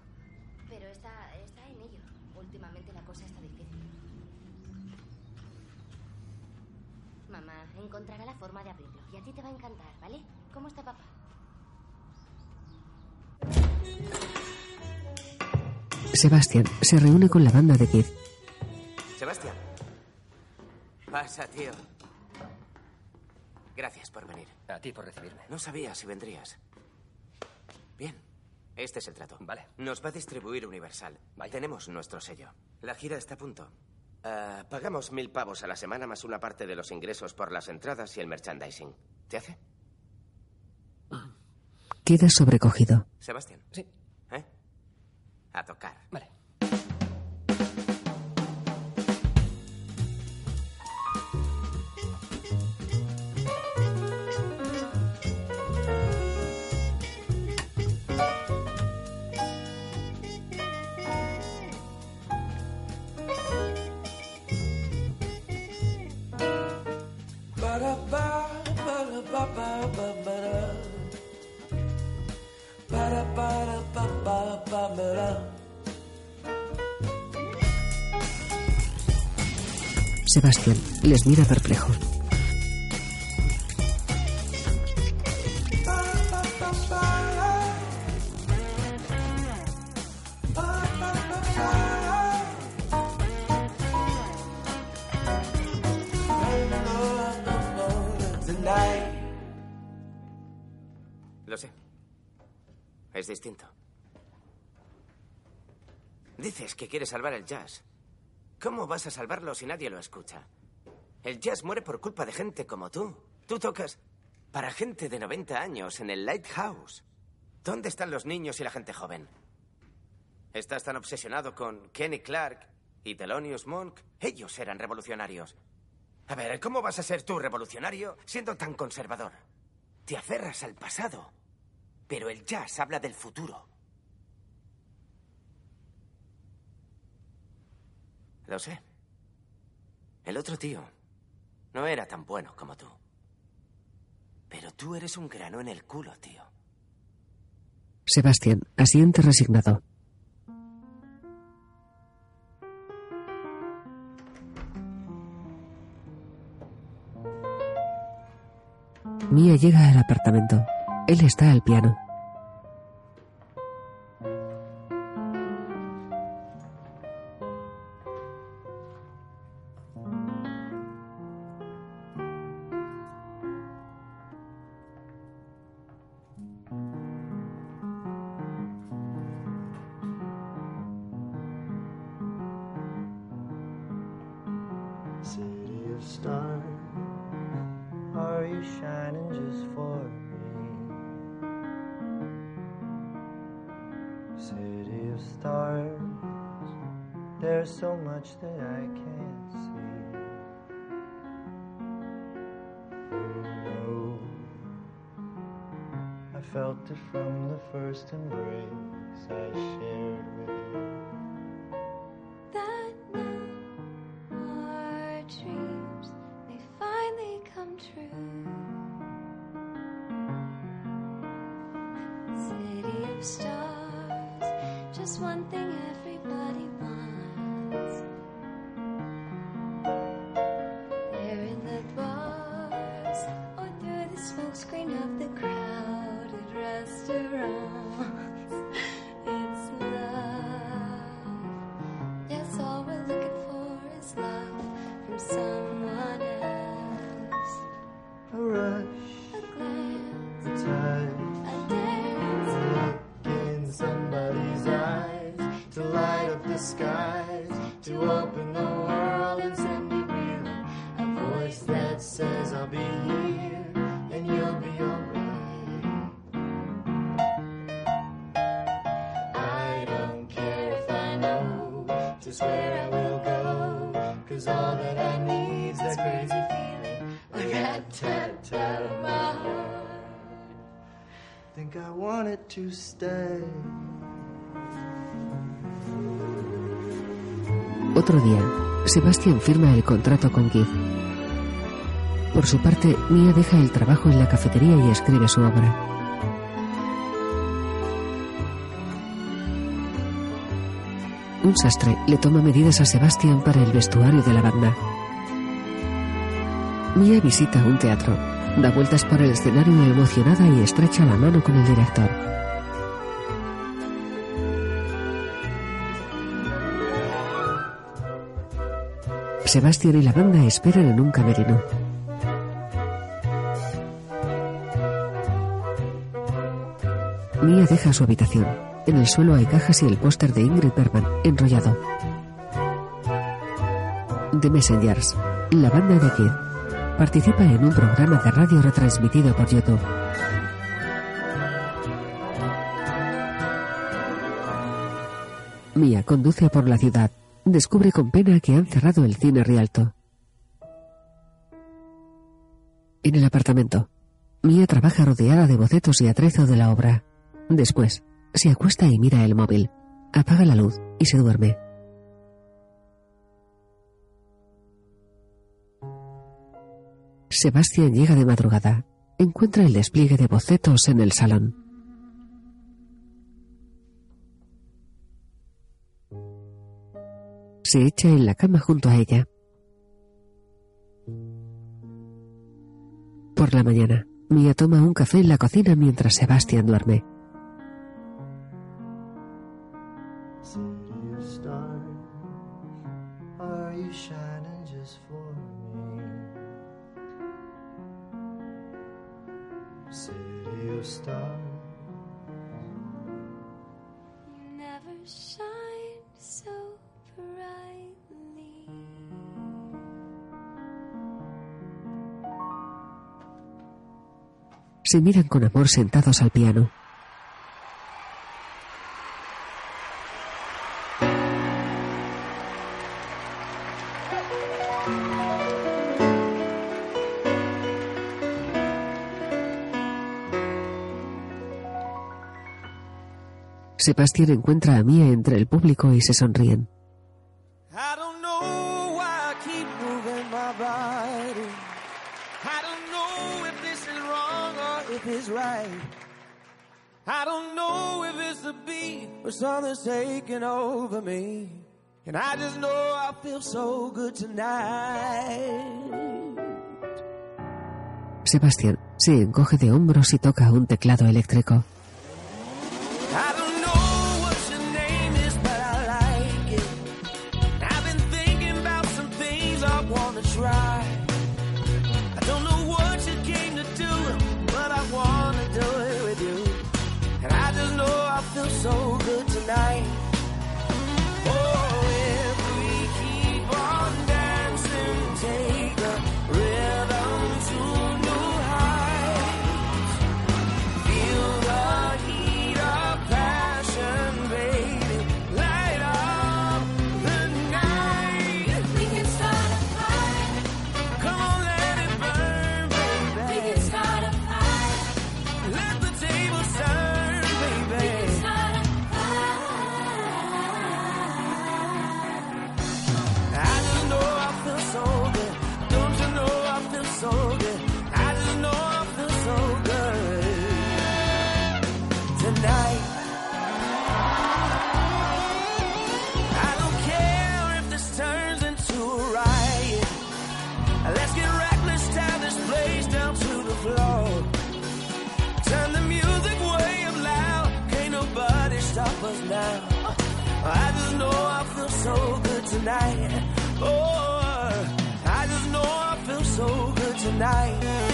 Pero está, está en ello. Últimamente la cosa está difícil. Mamá, encontrará la forma de abrirlo. Y a ti te va a encantar, ¿vale? ¿Cómo está papá? Sebastián se reúne con la banda de Keith. Sebastián. Pasa, tío. Gracias por venir. A ti por recibirme. No sabía si vendrías. Bien. Este es el trato. Vale. Nos va a distribuir Universal. Tenemos nuestro sello. La gira está a punto. Ah, pagamos mil pavos a la semana más una parte de los ingresos por las entradas y el merchandising. ¿Te hace? Queda sobrecogido. Sebastián. Sí. ¿Eh? A tocar. Vale. Sebastián les mira perplejo. Que quieres salvar el jazz. ¿Cómo vas a salvarlo si nadie lo escucha? El jazz muere por culpa de gente como tú. Tú tocas para gente de 90 años en el Lighthouse. ¿Dónde están los niños y la gente joven? ¿Estás tan obsesionado con Kenny Clark y Thelonious Monk? Ellos eran revolucionarios. A ver, ¿cómo vas a ser tú revolucionario siendo tan conservador? Te aferras al pasado. Pero el jazz habla del futuro. Lo sé. El otro tío no era tan bueno como tú. Pero tú eres un grano en el culo, tío. Sebastián asiente resignado. Mia llega al apartamento. Él está al piano. Otro día, Sebastian firma el contrato con Keith. Por su parte, Mia deja el trabajo en la cafetería y escribe su obra. Un sastre le toma medidas a Sebastian para el vestuario de la banda. Mia visita un teatro, da vueltas por el escenario emocionada y estrecha la mano con el director. Sebastian y la banda esperan en un camerino. Mia deja su habitación. En el suelo hay cajas y el póster de Ingrid Bergman, enrollado. The Messengers, la banda de Kid, participa en un programa de radio retransmitido por YouTube. Mia conduce por la ciudad. Descubre con pena que han cerrado el cine Rialto. En el apartamento, Mia trabaja rodeada de bocetos y atrezo de la obra. Después, se acuesta y mira el móvil. Apaga la luz y se duerme. Sebastián llega de madrugada. Encuentra el despliegue de bocetos en el salón. Se echa en la cama junto a ella. Por la mañana, Mia toma un café en la cocina mientras Sebastián duerme. Se miran con amor sentados al piano. Sebastián encuentra a Mia entre el público y se sonríen. And I just know I feel so good tonight. Sebastián se encoge de hombros y toca un teclado eléctrico. Know I feel so good tonight. Oh, I just know I feel so good tonight.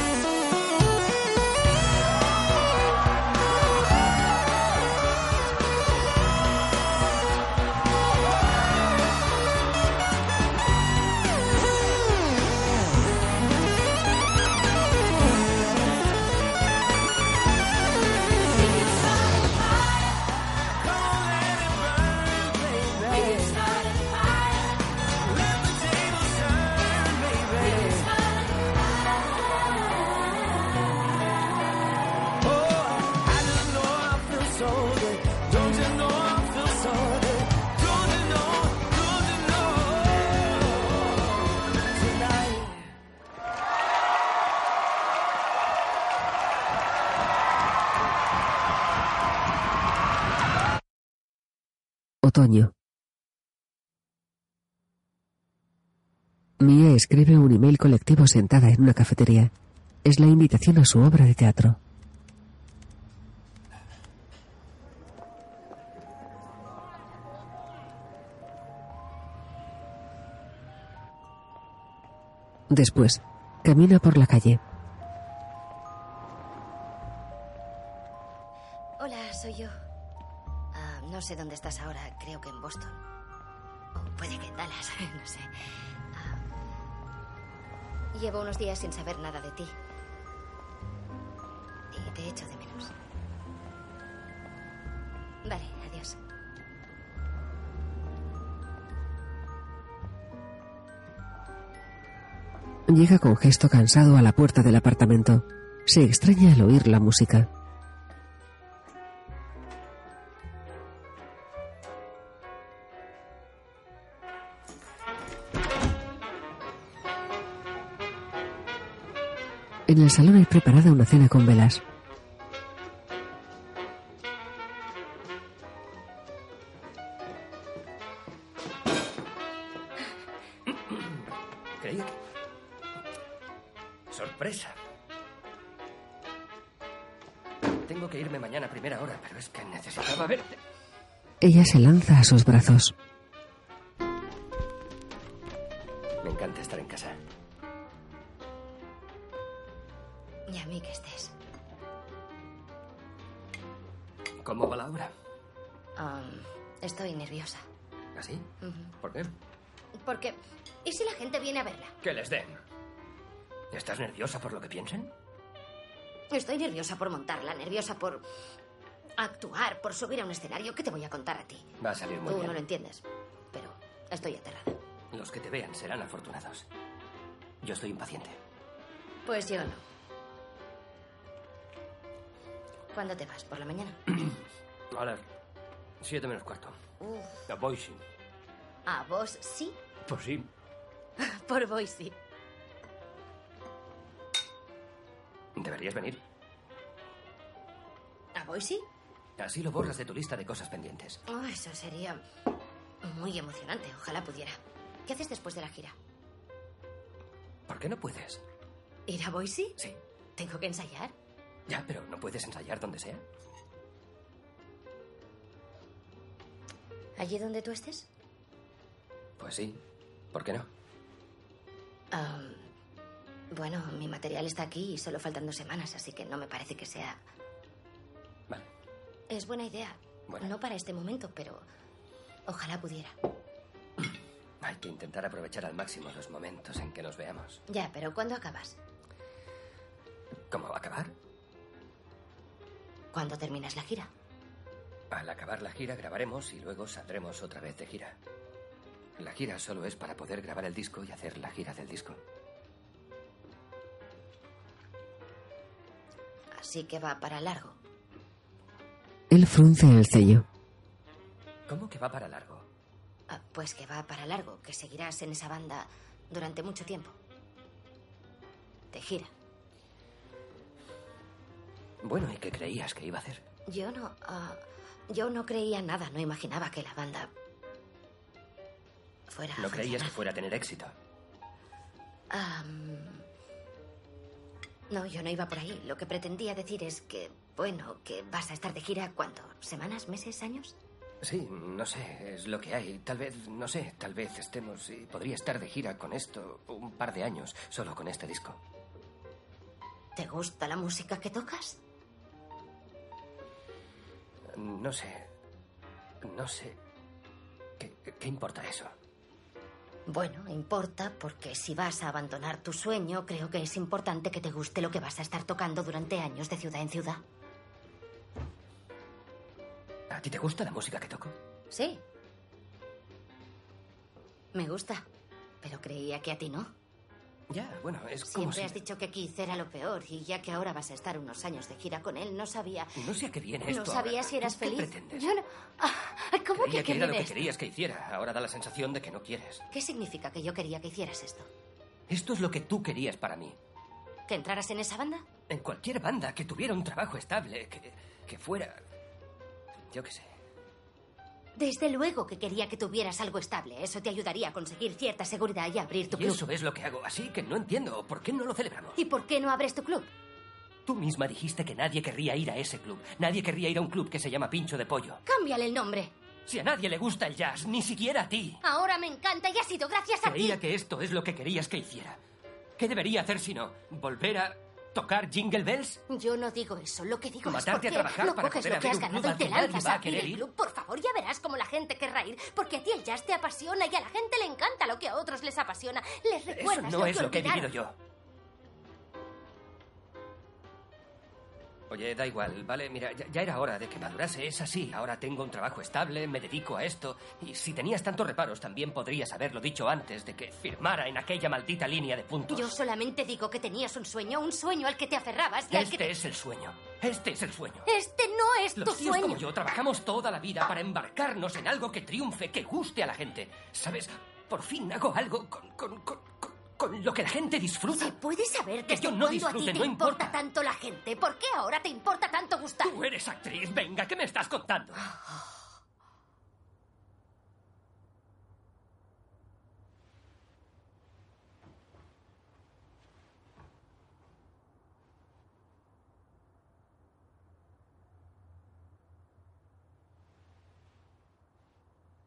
Otoño. Mia escribe un email colectivo sentada en una cafetería. Es la invitación a su obra de teatro. Después, camina por la calle. Sé dónde estás ahora, creo que en Boston. O puede que en Dallas, no sé. Ah, llevo unos días sin saber nada de ti. Y te echo de menos. Vale, adiós. Llega con gesto cansado a la puerta del apartamento. Se extraña al oír la música. Salón hay preparada una cena con velas. Creía que... Sorpresa. Tengo que irme mañana a primera hora, pero es que necesitaba verte. Ella se lanza a sus brazos. Piensen? Estoy nerviosa por montarla, nerviosa por actuar, por subir a un escenario. ¿Qué te voy a contar a ti? Va a salir muy Tú bien. no lo entiendes, pero estoy aterrada. Los que te vean serán afortunados. Yo estoy impaciente. Pues yo no. ¿Cuándo te vas? ¿Por la mañana? A las siete menos cuarto. Uf. A Boise. ¿A vos sí? Pues sí. Por Boise. Deberías venir. ¿A Boise? Así lo borras de tu lista de cosas pendientes. Oh, eso sería muy emocionante. Ojalá pudiera. ¿Qué haces después de la gira? ¿Por qué no puedes? ¿Ir a Boise? Sí. ¿Tengo que ensayar? Ya, pero ¿no puedes ensayar donde sea? ¿Allí donde tú estés? Pues sí. ¿Por qué no? Am, bueno, mi material está aquí y solo faltan dos semanas, así que no me parece que sea... Vale. Es buena idea. Bueno. No para este momento, pero ojalá pudiera. Hay que intentar aprovechar al máximo los momentos en que nos veamos. Ya, pero ¿cuándo acabas? ¿Cómo va a acabar? ¿Cuándo terminas la gira? Al acabar la gira grabaremos y luego saldremos otra vez de gira. La gira solo es para poder grabar el disco y hacer la gira del disco. Así que va para largo. Él frunce el ceño. ¿Cómo que va para largo? Ah, pues que va para largo, que seguirás en esa banda durante mucho tiempo. De gira. Bueno, ¿y qué creías que iba a hacer? Yo no. ah, yo no creía nada, no imaginaba que la banda. fuera. ¿No creías que fuera a tener éxito? No, yo no iba por ahí. Lo que pretendía decir es que, bueno, que vas a estar de gira, ¿cuánto? ¿Semanas, meses, años? Sí, no sé, es lo que hay. Tal vez, no sé, tal vez estemos y podría estar de gira con esto un par de años, solo con este disco. ¿Te gusta la música que tocas? No sé. No sé. ¿Qué, qué importa eso? Bueno, importa porque si vas a abandonar tu sueño, creo que es importante que te guste lo que vas a estar tocando durante años de ciudad en ciudad. ¿A ti te gusta la música que toco? Sí. Me gusta, pero creía que a ti no. Ya, bueno, es como Siempre si... has dicho que Keith era lo peor y ya que ahora vas a estar unos años de gira con él, no sabía... No sé a qué viene esto No sabía ahora. si eras ¿Tú qué feliz. pretendes? Yo no... Ah, ¿Cómo Creía que que era lo que querías que hiciera. Ahora da la sensación de que no quieres. ¿Qué significa que yo quería que hicieras esto? Esto es lo que tú querías para mí. ¿Que entraras en esa banda? En cualquier banda que tuviera un trabajo estable, que, que fuera... Yo qué sé. Desde luego que quería que tuvieras algo estable. Eso te ayudaría a conseguir cierta seguridad y abrir tu Y club. eso es lo que hago. Así que no entiendo. ¿Por qué no lo celebramos? ¿Y por qué no abres tu club? Tú misma dijiste que nadie querría ir a ese club. Nadie querría ir a un club que se llama Pincho de Pollo. Cámbiale el nombre. Si a nadie le gusta el jazz, ni siquiera a ti. Ahora me encanta y ha sido gracias a ti. Creía que esto es lo que querías que hiciera. ¿Qué debería hacer si no? ¿Volver a tocar Jingle Bells? Yo no digo eso. Lo que digo Matarte es a por qué trabajar no para coges lo que has ganado y te lanzas a a querer el ir. club. Por favor, ya verás cómo la gente querrá ir. Porque a ti el jazz te apasiona y a la gente le encanta lo que a otros les apasiona. Les Eso recuerdas no lo es lo que he vivido yo. Oye, da igual, ¿vale? Mira, ya, ya era hora de que madurase. Es así. Ahora tengo un trabajo estable, me dedico a esto. Y si tenías tantos reparos, también podrías haberlo dicho antes de que firmara en aquella maldita línea de puntos. Yo solamente digo que tenías un sueño, un sueño al que te aferrabas y al que Este es el sueño. Este es el sueño. Este no es tu Los tíos sueño. como yo trabajamos toda la vida para embarcarnos en algo que triunfe, que guste a la gente. ¿Sabes? Por fin hago algo con, con, con, con- con lo que la gente disfruta. ¿Puedes saber Que yo no cuándo a ti disfrute, te no importa importa. tanto la gente? ¿Por qué ahora te importa tanto gustar? Tú eres actriz. Venga, ¿qué me estás contando?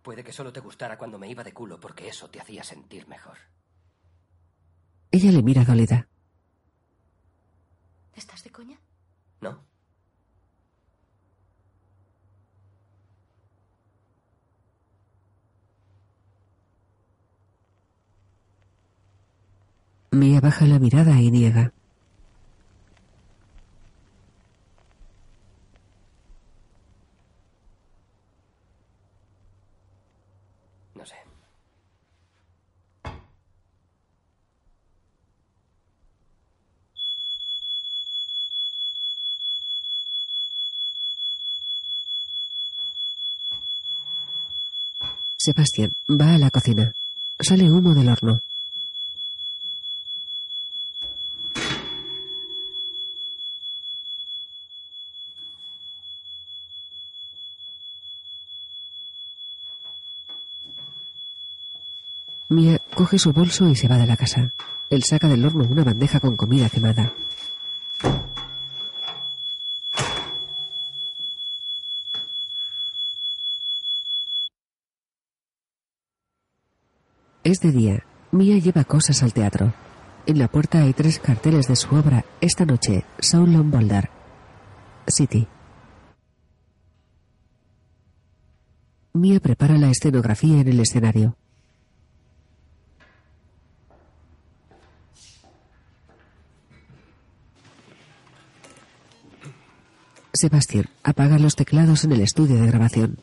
Puede que solo te gustara cuando me iba de culo porque eso te hacía sentir mejor. Ella le mira dolida. ¿Estás de coña? ¿No? Mia baja la mirada y niega. No sé. Sebastián va a la cocina. Sale humo del horno. Mia coge su bolso y se va de la casa. Él saca del horno una bandeja con comida quemada. Es de día. Mia lleva cosas al teatro. En la puerta hay tres carteles de su obra. Esta noche, on Boulder. City. Mia prepara la escenografía en el escenario. Sebastián apaga los teclados en el estudio de grabación.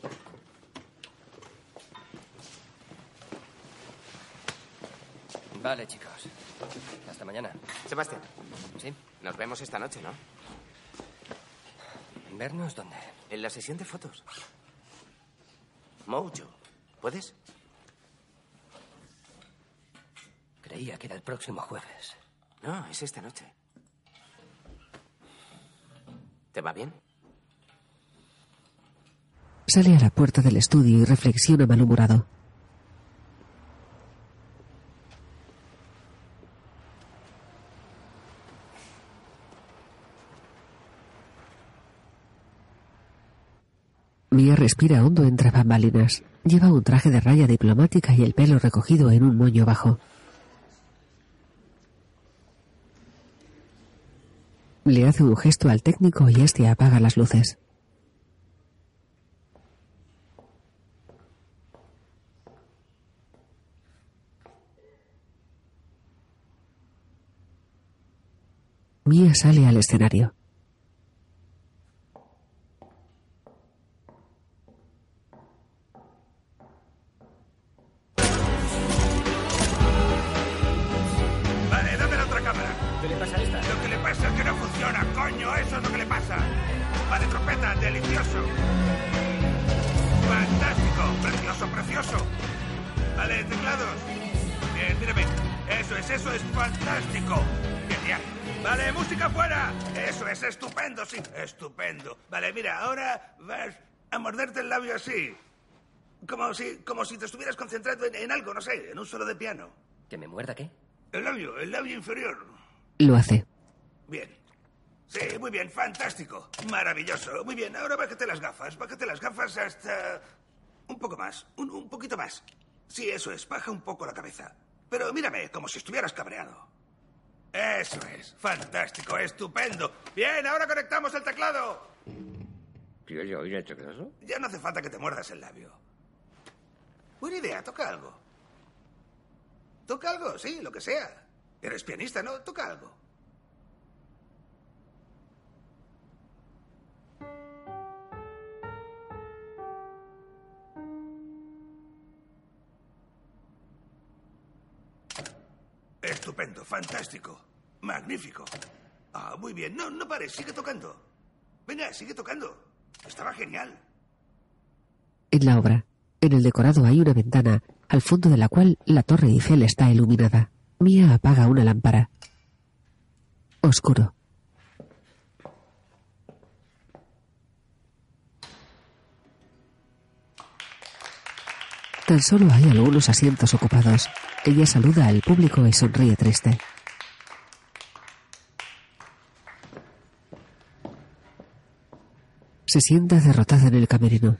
Vale, chicos. Hasta mañana. Sebastián. ¿Sí? Nos vemos esta noche, ¿no? ¿Vernos dónde? En la sesión de fotos. Mojo. ¿Puedes? Creía que era el próximo jueves. No, es esta noche. ¿Te va bien? Sale a la puerta del estudio y reflexiona malhumorado. Respira hondo entre bambalinas. Lleva un traje de raya diplomática y el pelo recogido en un moño bajo. Le hace un gesto al técnico y este apaga las luces. Mia sale al escenario. Precioso. Vale, teclados. Bien, tírame. Eso es, eso es fantástico. Genial. Vale, música fuera. Eso es, estupendo, sí, estupendo. Vale, mira, ahora vas a morderte el labio así. Como si, como si te estuvieras concentrando en, en algo, no sé, en un solo de piano. ¿Que me muerda qué? El labio, el labio inferior. Lo hace. Bien. Sí, muy bien, fantástico. Maravilloso. Muy bien, ahora bájate las gafas. Bájate las gafas hasta... Un poco más. Un, un poquito más. Sí, eso es. Baja un poco la cabeza. Pero mírame, como si estuvieras cabreado. Eso es. Fantástico, estupendo. Bien, ahora conectamos el teclado. ¿Quieres oír el teclado? Ya no hace falta que te muerdas el labio. Buena idea, toca algo. Toca algo, sí, lo que sea. Eres pianista, ¿no? Toca algo. Estupendo, fantástico, magnífico. Ah, muy bien. No, no pares, sigue tocando. Venga, sigue tocando. Estaba genial. En la obra, en el decorado hay una ventana, al fondo de la cual la torre Eiffel está iluminada. Mia apaga una lámpara. Oscuro. Tan solo hay algunos asientos ocupados. Ella saluda al público y sonríe triste. Se sienta derrotada en el camerino.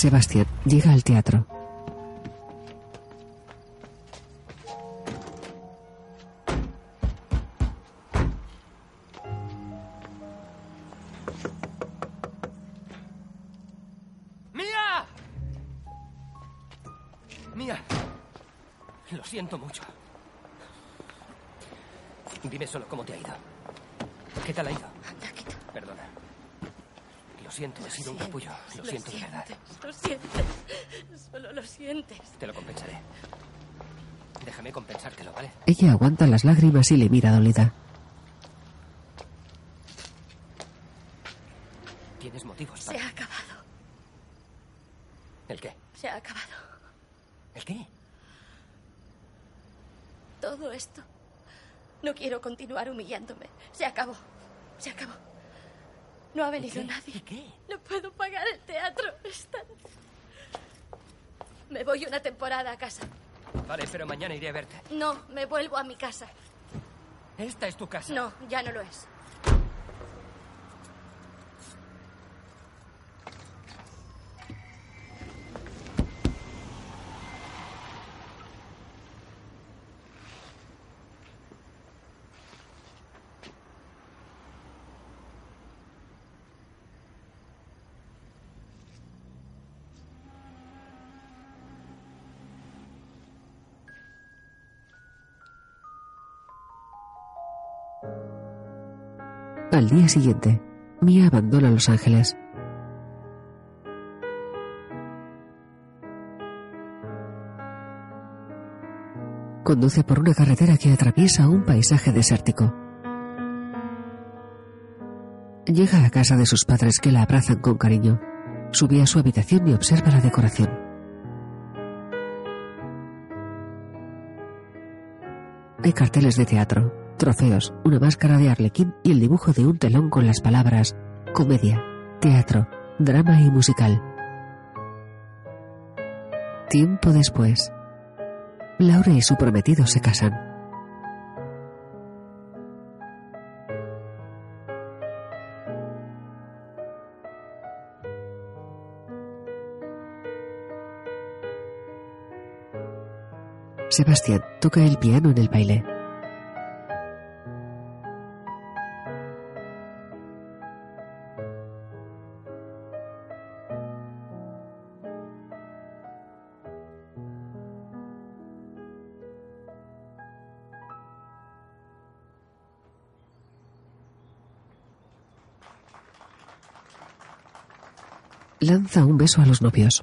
Sebastián llega al teatro. Las lágrimas y le mira dolida. Tienes motivos Se para... ha acabado. ¿El qué? Se ha acabado. ¿El qué? Todo esto. No quiero continuar humillándome. Se acabó. Se acabó. No ha venido nadie. qué? No puedo pagar el teatro. Están... Me voy una temporada a casa. Vale, pero mañana iré a verte. No, me vuelvo a mi casa. Esta es tu casa. No, ya no lo es. Al día siguiente, Mia abandona Los Ángeles. Conduce por una carretera que atraviesa un paisaje desértico. Llega a casa de sus padres que la abrazan con cariño. Sube a su habitación y observa la decoración. Carteles de teatro, trofeos, una máscara de arlequín y el dibujo de un telón con las palabras comedia, teatro, drama y musical. Tiempo después, Laura y su prometido se casan. Sebastián toca el piano en el baile. Lanza un beso a los novios.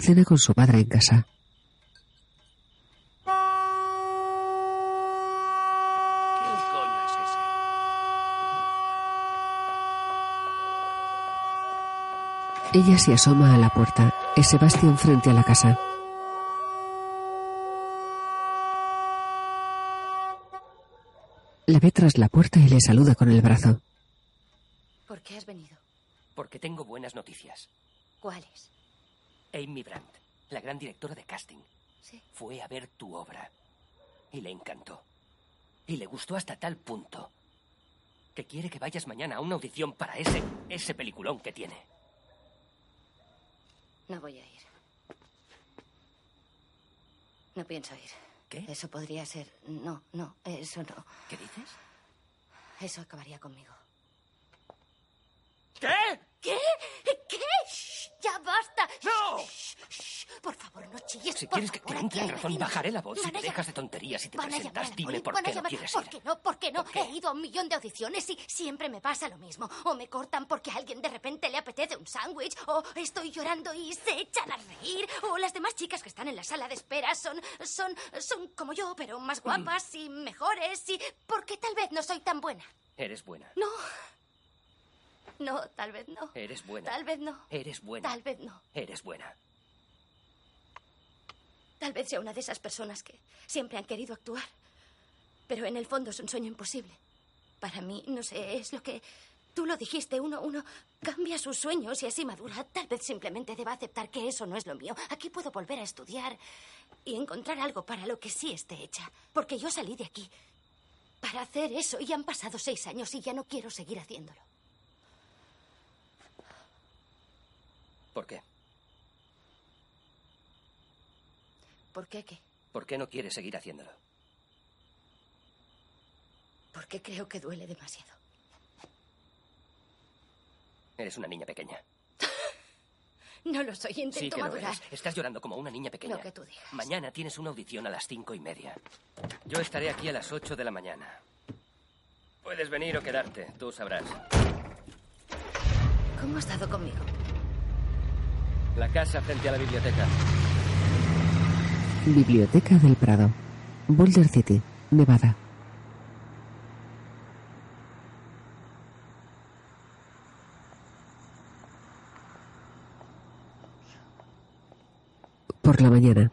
cena con su padre en casa. Ella se asoma a la puerta. Es Sebastián frente a la casa. La ve tras la puerta y le saluda con el brazo. ¿Por qué has venido? Porque tengo buenas noticias. ¿Cuáles? Amy Brandt, la gran directora de casting, Sí. fue a ver tu obra y le encantó. Y le gustó hasta tal punto que quiere que vayas mañana a una audición para ese, ese peliculón que tiene. No voy a ir. No pienso ir. ¿Qué? Eso podría ser. No, no, eso no. ¿Qué dices? Eso acabaría conmigo. ¿Qué? ¿Qué? ¿Qué? Shh, ¡Ya basta! ¡No! Shh, shh, por Si por quieres que te favor, entre en aquí, razón, bajaré la voz. Si te dejas de tonterías y te presentas, dime por qué no quieres ¿Por qué no? ¿Por qué no? He ido a un millón de audiciones y siempre me pasa lo mismo. O me cortan porque a alguien de repente le apetece un sándwich, o estoy llorando y se echan a reír, o las demás chicas que están en la sala de espera son, son, son como yo, pero más guapas y mejores y... porque tal vez no soy tan buena. Eres buena. No. No, tal vez no. Eres buena. Tal vez no. Eres buena. Tal vez no. Eres buena. Tal vez sea una de esas personas que siempre han querido actuar. Pero en el fondo es un sueño imposible. Para mí, no sé, es lo que tú lo dijiste, uno, uno cambia sus sueños y así madura. Tal vez simplemente deba aceptar que eso no es lo mío. Aquí puedo volver a estudiar y encontrar algo para lo que sí esté hecha. Porque yo salí de aquí para hacer eso y han pasado seis años y ya no quiero seguir haciéndolo. ¿Por qué? ¿Por qué qué? ¿Por qué no quieres seguir haciéndolo? Porque creo que duele demasiado. Eres una niña pequeña. No lo soy, intento Sí que lo madurar. eres. Estás llorando como una niña pequeña. Lo que tú digas. Mañana tienes una audición a las cinco y media. Yo estaré aquí a las ocho de la mañana. Puedes venir o quedarte, tú sabrás. ¿Cómo has estado conmigo? La casa frente a la biblioteca. Biblioteca del Prado. Boulder City, Nevada. Por la mañana.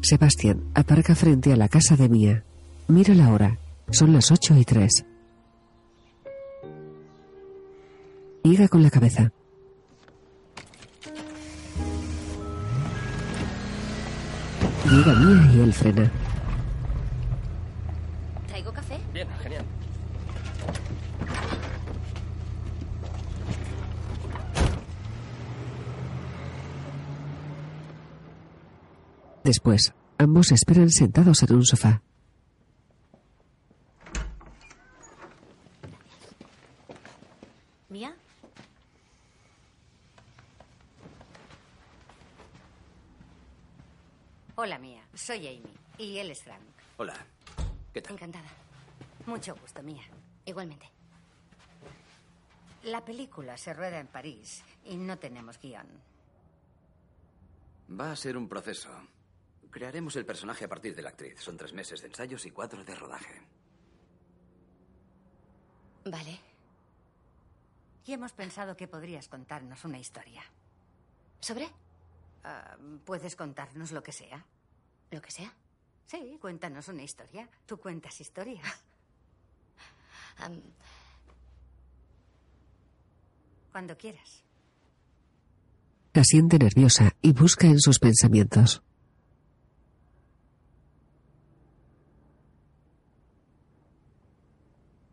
Sebastián aparca frente a la casa de Mia. Mira la hora. Son las ocho y tres. Niega con la cabeza. Llega Mia y él frena. ¿Traigo café? bien, genial. Después, ambos esperan sentados en un sofá. ¿Mía? Hola, Mía. Soy Amy. Y él es Frank. Hola. ¿Qué tal? Encantada. Mucho gusto, Mía. Igualmente. La película se rueda en París y no tenemos guion. Va a ser un proceso. Crearemos el personaje a partir de la actriz. Son tres meses de ensayos y cuatro de rodaje. Vale. Y hemos pensado que podrías contarnos una historia. ¿Sobre? Ah, ¿Puedes contarnos lo que sea? ¿Lo que sea? Sí, cuéntanos una historia. Tú cuentas historias. Am, Cuando quieras. Asiente nerviosa y busca en sus pensamientos.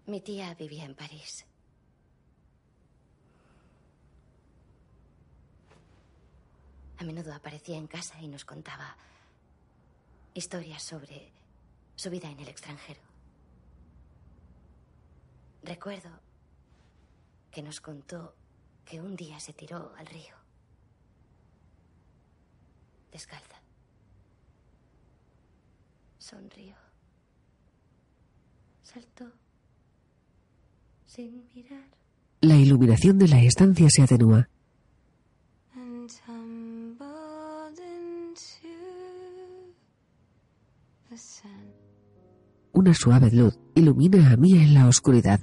mi tía vivía en París. A menudo aparecía en casa y nos contaba historias sobre su vida en el extranjero. Recuerdo que nos contó que un día se tiró al río, descalza. Sonrió. Saltó sin mirar. La iluminación de la estancia se atenúa. and Una suave luz ilumina a Mia en la oscuridad.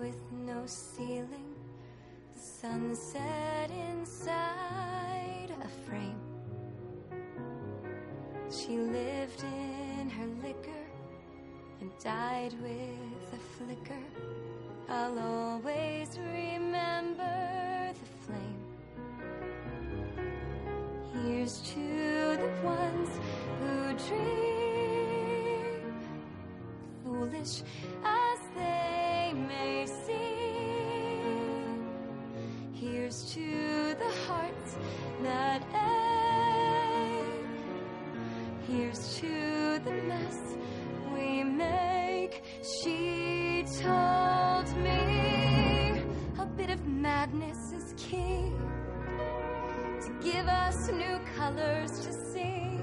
With no ceiling, the sunset inside a frame. She lived in her liquor and died with a flicker. I'll always remember the flame. Here's to the ones who dream, foolish as to give us new colors to see.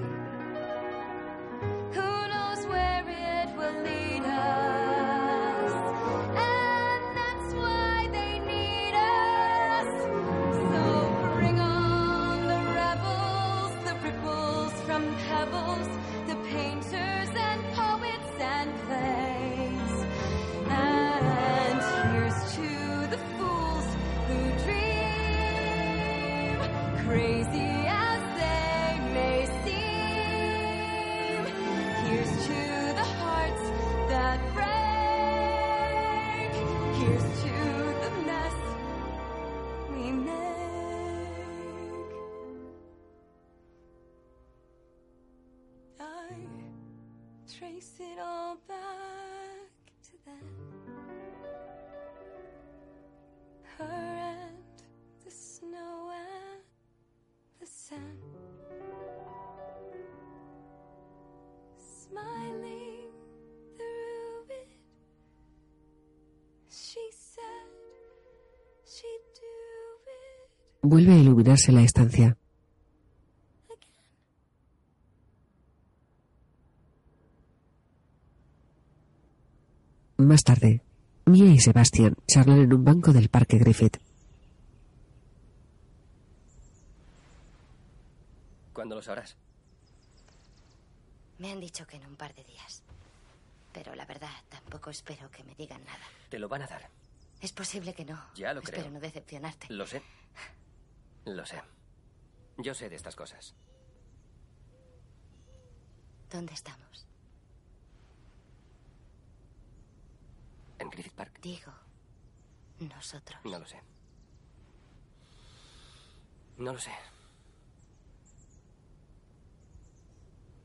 Vuelve a iluminarse la estancia. Más tarde, Mia y Sebastian charlan en un banco del Parque Griffith. ¿Cuándo lo sabrás? Me han dicho que en un par de días. Pero la verdad, tampoco espero que me digan nada. Te lo van a dar. Es posible que no. Ya lo Espero creo. no decepcionarte. Lo sé. Lo sé. Yo sé de estas cosas. ¿Dónde estamos? ¿En Griffith Park? Digo, nosotros. No lo sé. No lo sé.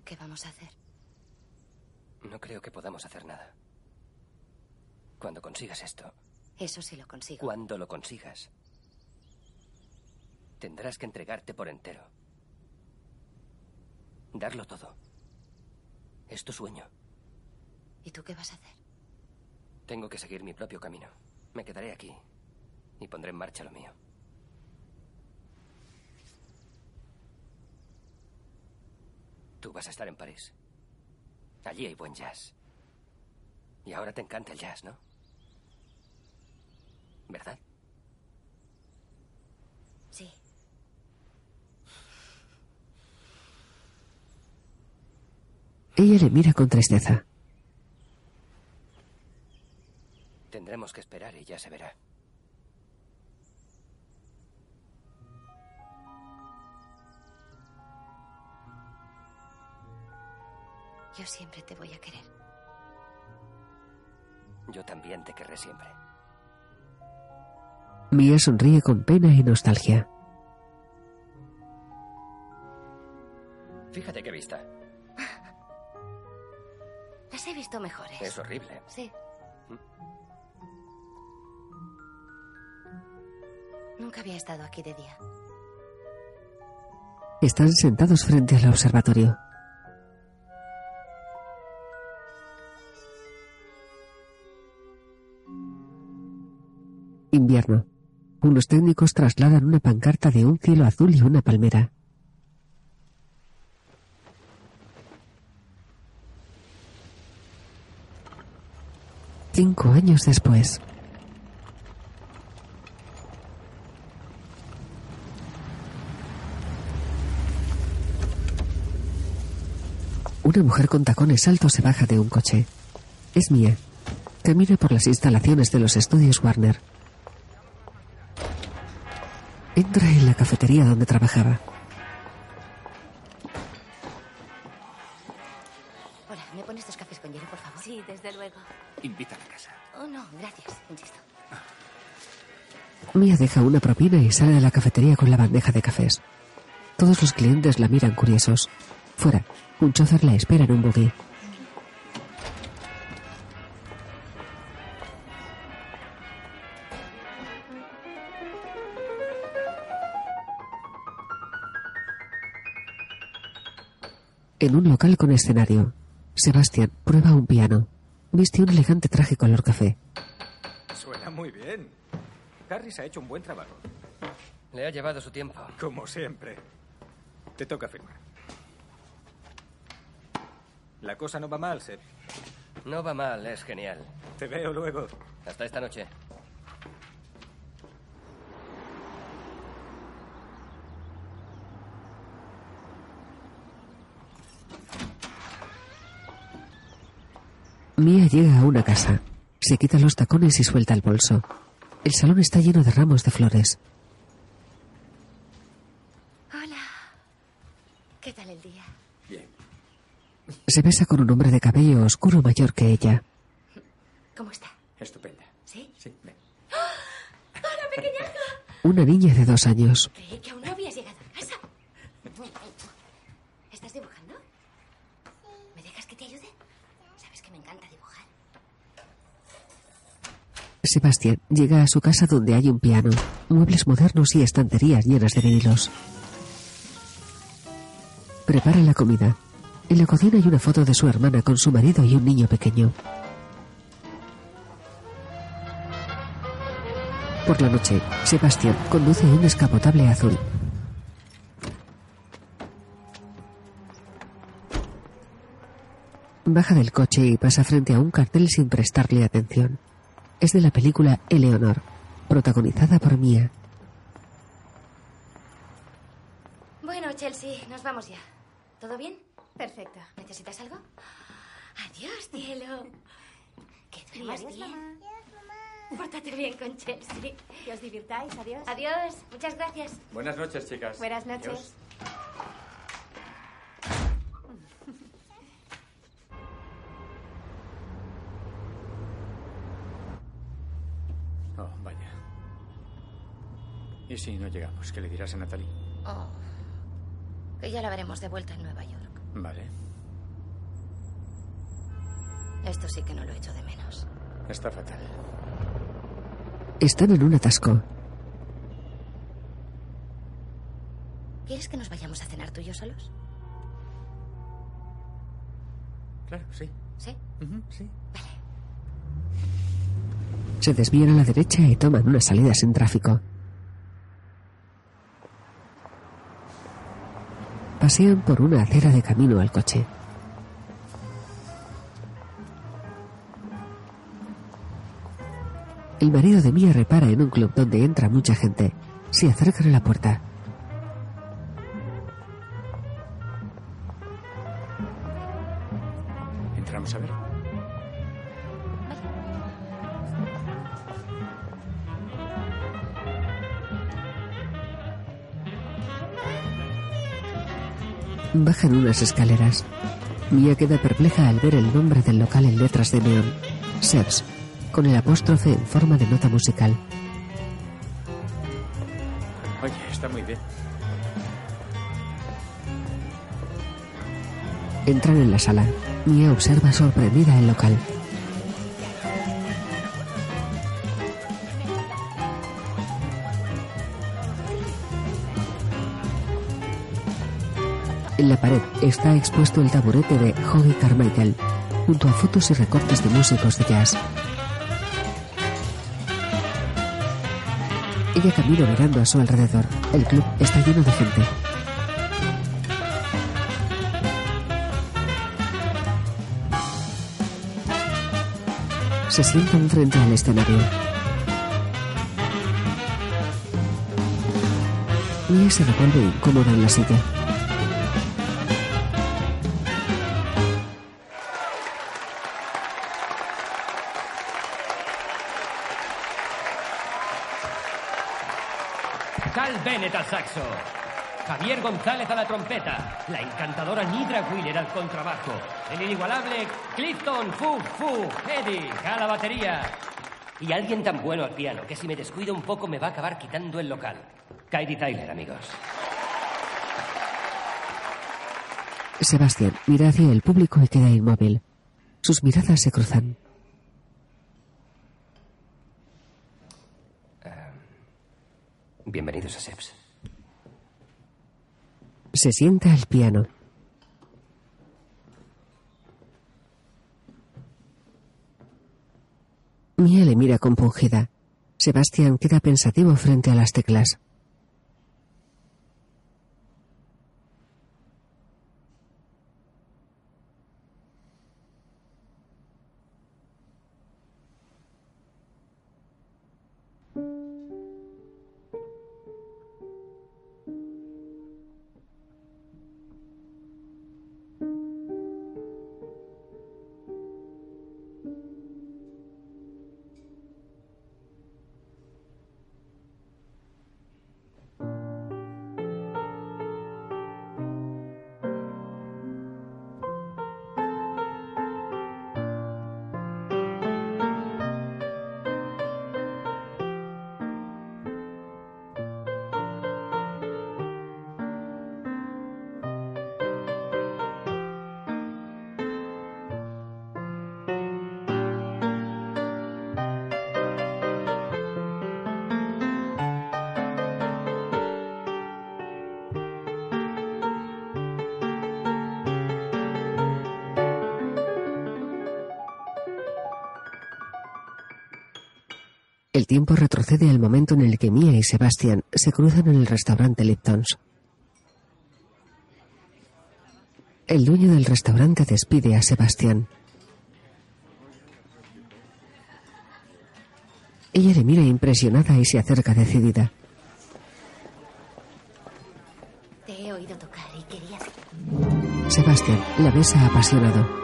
¿Qué vamos a hacer? No creo que podamos hacer nada. Cuando consigas esto, Eso sí lo consigo. cuando lo consigas, tendrás que entregarte por entero. Darlo todo. Es tu sueño. ¿Y tú qué vas a hacer? Tengo que seguir mi propio camino. Me quedaré aquí y pondré en marcha lo mío. Tú vas a estar en París. Allí hay buen jazz. Y ahora te encanta el jazz, ¿no? ¿Verdad? Sí. Ella le mira con tristeza. Tendremos que esperar y ya se verá. Yo siempre te voy a querer. Yo también te querré siempre. Mia sonríe con pena y nostalgia. Fíjate qué vista. Las he visto mejores. Es horrible. Sí. Nunca había estado aquí de día. Están sentados frente al observatorio. Invierno. Unos técnicos trasladan una pancarta de un cielo azul y una palmera. Cinco años después. Una mujer con tacones altos se baja de un coche. Es Mia. Camina por las instalaciones de los estudios Warner. Entra en la cafetería donde trabajaba. Mia deja una propina y sale de la cafetería con la bandeja de cafés. Todos los clientes la miran curiosos. Fuera, un chofer la espera en un buggy. En un local con escenario, Sebastián prueba un piano. Viste un elegante traje color café. Harris ha hecho un buen trabajo. Le ha llevado su tiempo. Como siempre. Te toca firmar. La cosa no va mal, Seb. No va mal, es genial. Te veo luego. Hasta esta noche. Mia llega a una casa. Se quita los tacones y suelta el bolso. El salón está lleno de ramos de flores. Hola. ¿Qué tal el día? Bien. Se besa con un hombre de cabello oscuro mayor que ella. ¿Cómo está? Estupenda. ¿Sí? Sí, ven. ¡Hola, pequeñaja! Una niña de dos años. Creí que aún no habías llegado a casa. ¿Estás dibujando? ¿Me dejas que te ayude? Sabes que me encanta dibujar. Sebastián llega a su casa donde hay un piano, muebles modernos y estanterías llenas de vinilos. Prepara la comida. En la cocina hay una foto de su hermana con su marido y un niño pequeño. Por la noche, Sebastián conduce un descapotable azul. Baja del coche y pasa frente a un cartel sin prestarle atención. Es de la película Eleonor, protagonizada por Mia. Bueno, Chelsea, nos vamos ya. ¿Todo bien? Perfecto. ¿Necesitas algo? Adiós, cielo. Que duermas Adiós, bien. mamá. Pórtate bien con Chelsea. Que os divirtáis. Adiós. Adiós. Muchas gracias. Buenas noches, chicas. Buenas noches. Adiós. Oh, vaya. ¿Y si no llegamos? ¿Qué le dirás a Natalie? Oh. Que ya la veremos de vuelta en Nueva York. Vale. Esto sí que no lo echo de menos. Está fatal. Están en un atasco. ¿Quieres que nos vayamos a cenar tú y yo solos? Claro, sí. ¿Sí? sí. Se desvían a la derecha y toman una salida sin tráfico. Pasean por una acera de camino al coche. El marido de Mia repara en un club donde entra mucha gente. Se acercan a la puerta. Bajan unas escaleras. Mia queda perpleja al ver el nombre del local en letras de neón. Sebs, con el apóstrofe en forma de nota musical. Oye, está muy bien. Entran en la sala. Mia observa sorprendida el local. Está expuesto el taburete de Hoggy Carmichael, junto a fotos y recortes de músicos de jazz. Ella camina mirando a su alrededor. El club está lleno de gente. Se sientan frente al escenario. Mia se revuelve incómoda en la silla. Trompeta. La encantadora Nidra Wheeler al contrabajo. El inigualable Clifton Fu Fu Eddie a la batería. Y alguien tan bueno al piano que si me descuido un poco me va a acabar quitando el local. Katie Tyler, amigos. Sebastián mira hacia el público y queda inmóvil. Sus miradas se cruzan. Bienvenidos a Seps. Se sienta al piano. Mia le mira compungida. Sebastián queda pensativo frente a las teclas. Tiempo retrocede al momento en el que Mia y Sebastián se cruzan en el restaurante Liptons. El dueño del restaurante despide a Sebastián. Ella le mira impresionada y se acerca decidida. Te he oído tocar y quería... Sebastián la besa apasionado.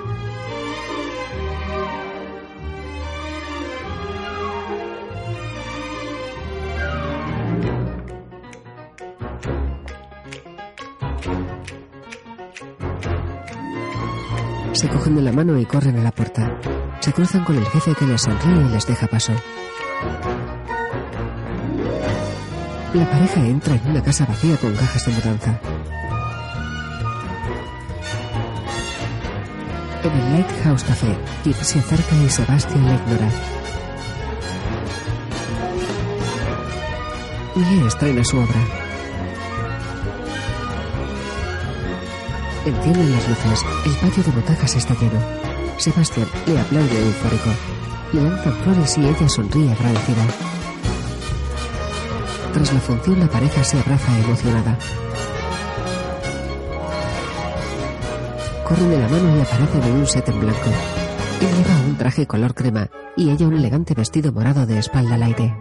Se cogen de la mano y corren a la puerta. Se cruzan con el jefe que les sonríe y les deja paso. La pareja entra en una casa vacía con cajas de mudanza. En el Lighthouse Café, Kip se acerca y Sebastián la ignora. Mia estrena su obra. Encienden las luces. El patio de butacas está lleno. Sebastián le aplaude eufórico. Le lanzan flores y ella sonríe agradecida. Tras la función, la pareja se abraza emocionada. Corren de la mano y aparecen en un set en blanco. Él lleva un traje color crema y ella un elegante vestido morado de espalda al aire.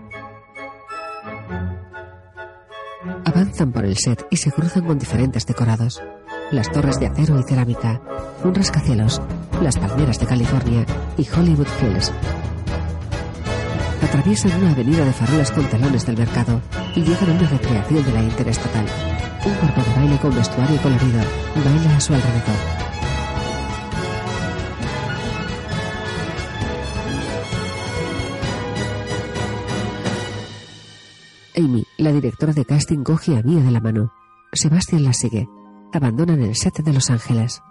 Avanzan por el set y se cruzan con diferentes decorados. Las torres de acero y cerámica, un rascacielos, las palmeras de California y Hollywood Hills. Atraviesan una avenida de farolas con telones del mercado y llegan a una recreación de la interestatal. Un cuerpo de baile con vestuario colorido baila a su alrededor. Amy, la directora de casting, coge a Mia de la mano. Sebastián la sigue. Abandonan el set de Los Ángeles.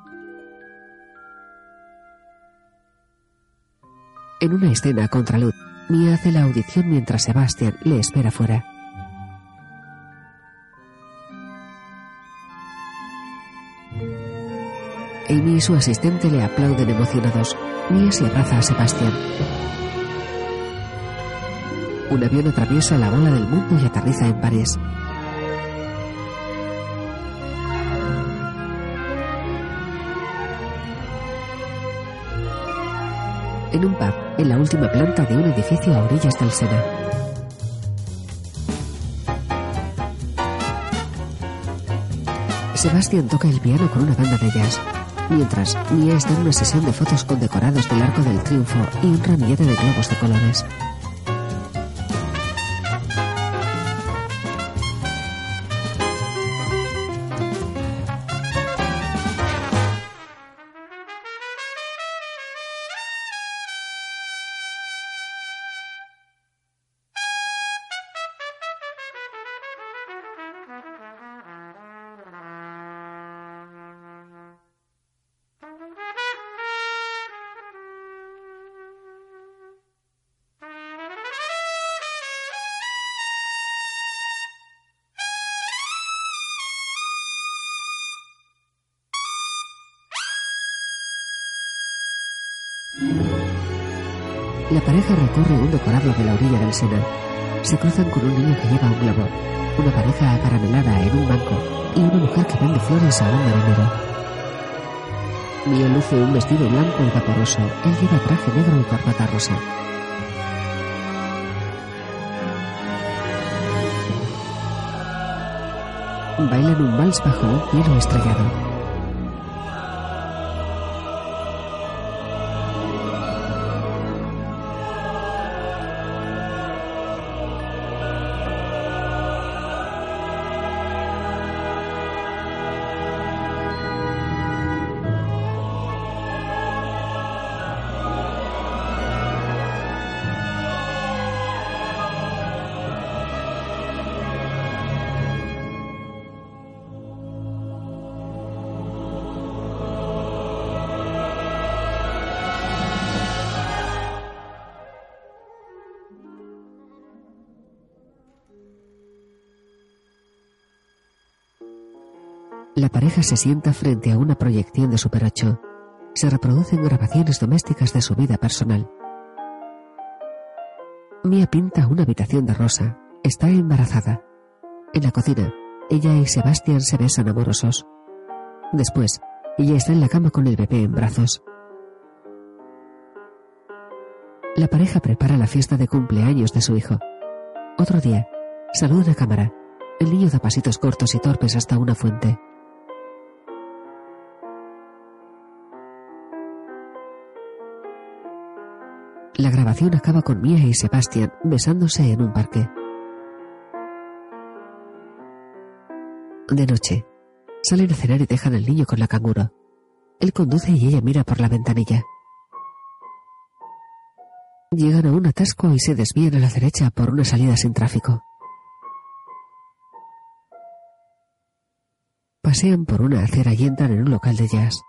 En una escena a contraluz, Mia hace la audición mientras Sebastián le espera fuera. Amy y su asistente le aplauden emocionados. Mia se abraza a Sebastián. Un avión atraviesa la bola del mundo y aterriza en París. En un pub, en la última planta de un edificio a orillas del Sena. Sebastián toca el piano con una banda de jazz. Mientras, Mia está en una sesión de fotos con decorados del Arco del Triunfo y un ramillete de globos de colores. Recorre un decorado de la orilla del Sena. Se cruzan con un niño que lleva un globo, una pareja acaramelada en un banco y una mujer que vende flores a un marinero. Mia luce un vestido blanco y vaporoso. Él lleva traje negro y corbata rosa. Bailan un vals bajo un cielo estrellado. La pareja se sienta frente a una proyección de Super 8. Se reproducen grabaciones domésticas de su vida personal. Mia pinta una habitación de rosa. Está embarazada. En la cocina, ella y Sebastián se besan amorosos. Después, Ella está en la cama con el bebé en brazos. La pareja prepara la fiesta de cumpleaños de su hijo. Otro día, saludan a cámara. El niño da pasitos cortos y torpes hasta una fuente. La grabación acaba con Mia y Sebastian besándose en un parque. De noche, salen a cenar y dejan al niño con la canguro. Él conduce y ella mira por la ventanilla. Llegan a un atasco y se desvían a la derecha por una salida sin tráfico. Pasean por una acera y entran en un local de jazz.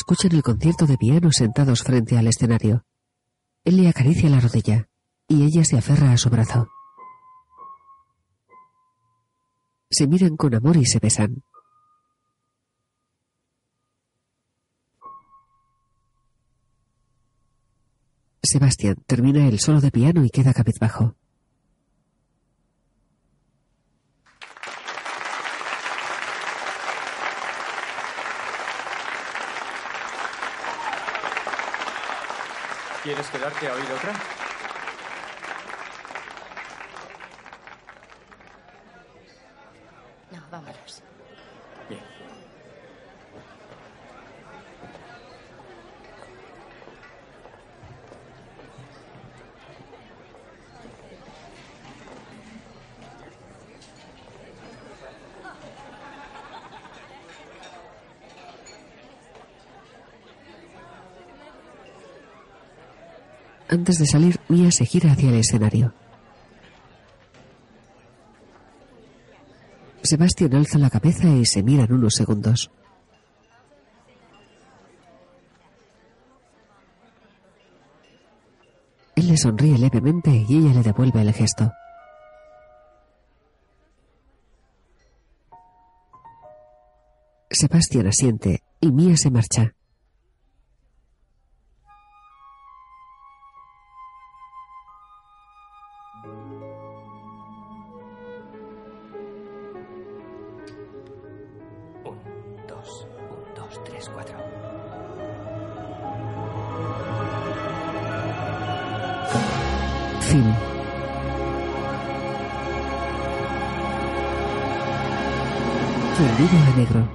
Escuchan el concierto de piano sentados frente al escenario. Él le acaricia la rodilla y ella se aferra a su brazo. Se miran con amor y se besan. Sebastián termina el solo de piano y queda cabizbajo. ¿Quieres quedarte a oír otra? Antes de salir, Mia se gira hacia el escenario. Sebastián alza la cabeza y se miran unos segundos. Él le sonríe levemente y ella le devuelve el gesto. Sebastián asiente y Mia se marcha. Fin. Fundido a negro.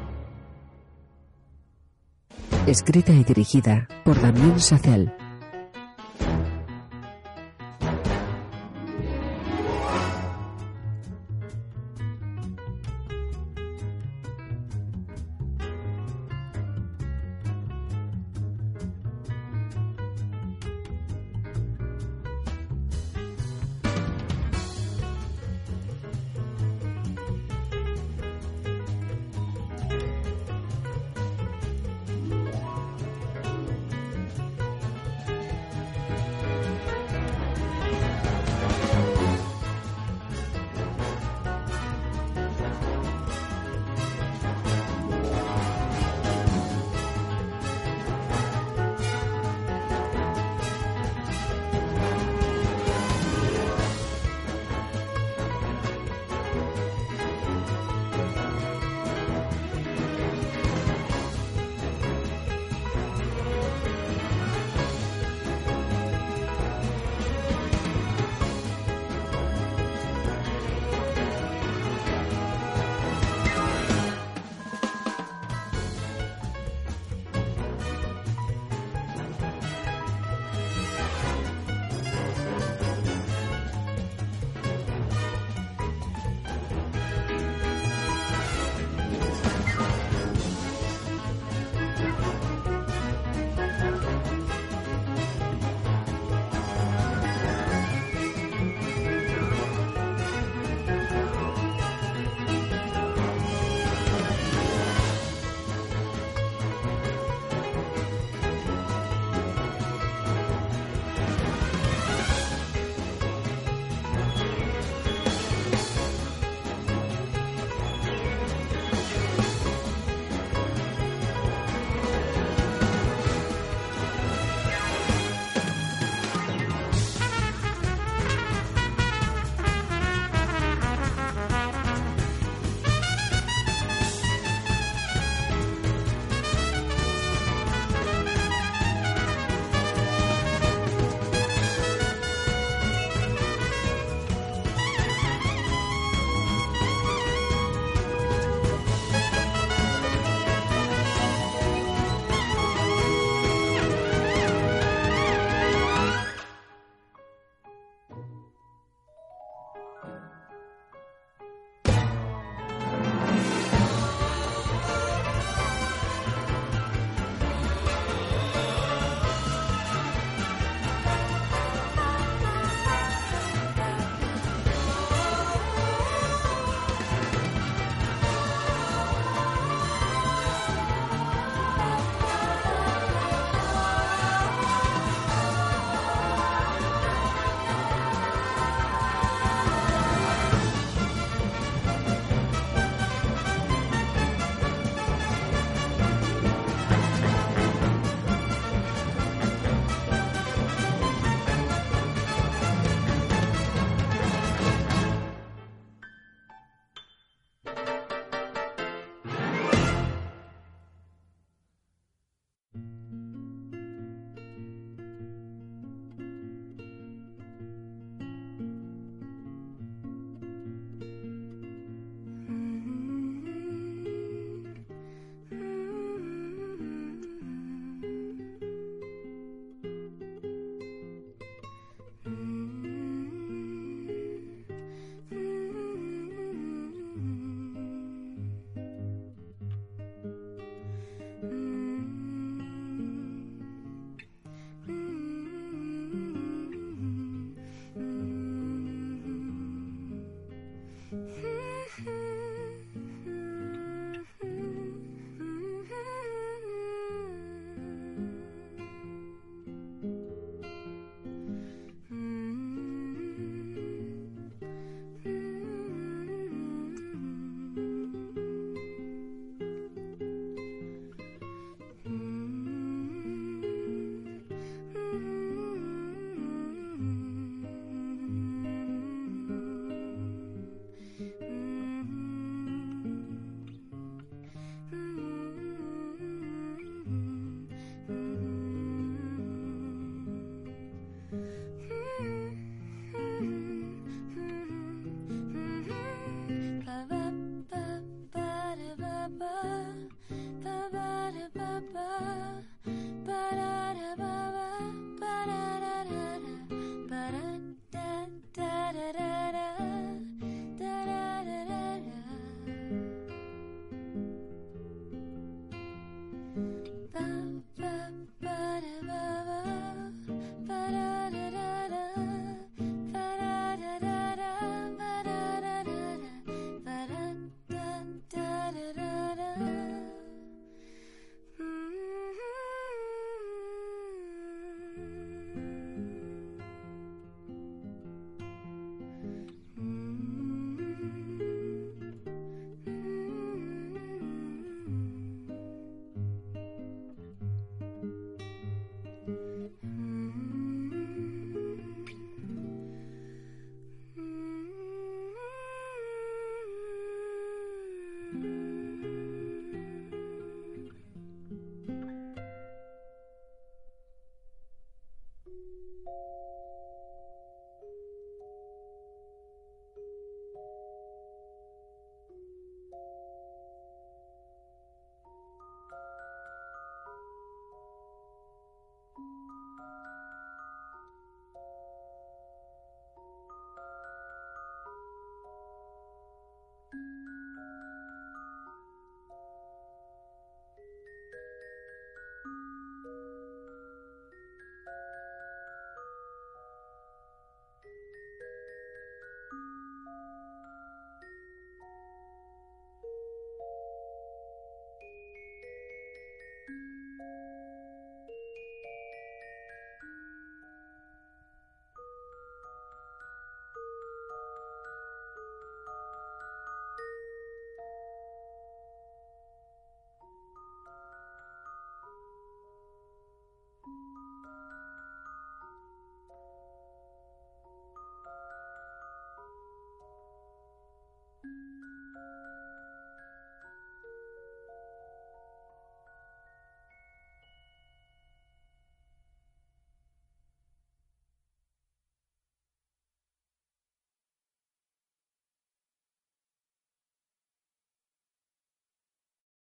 Escrita y dirigida por Damien Sacel.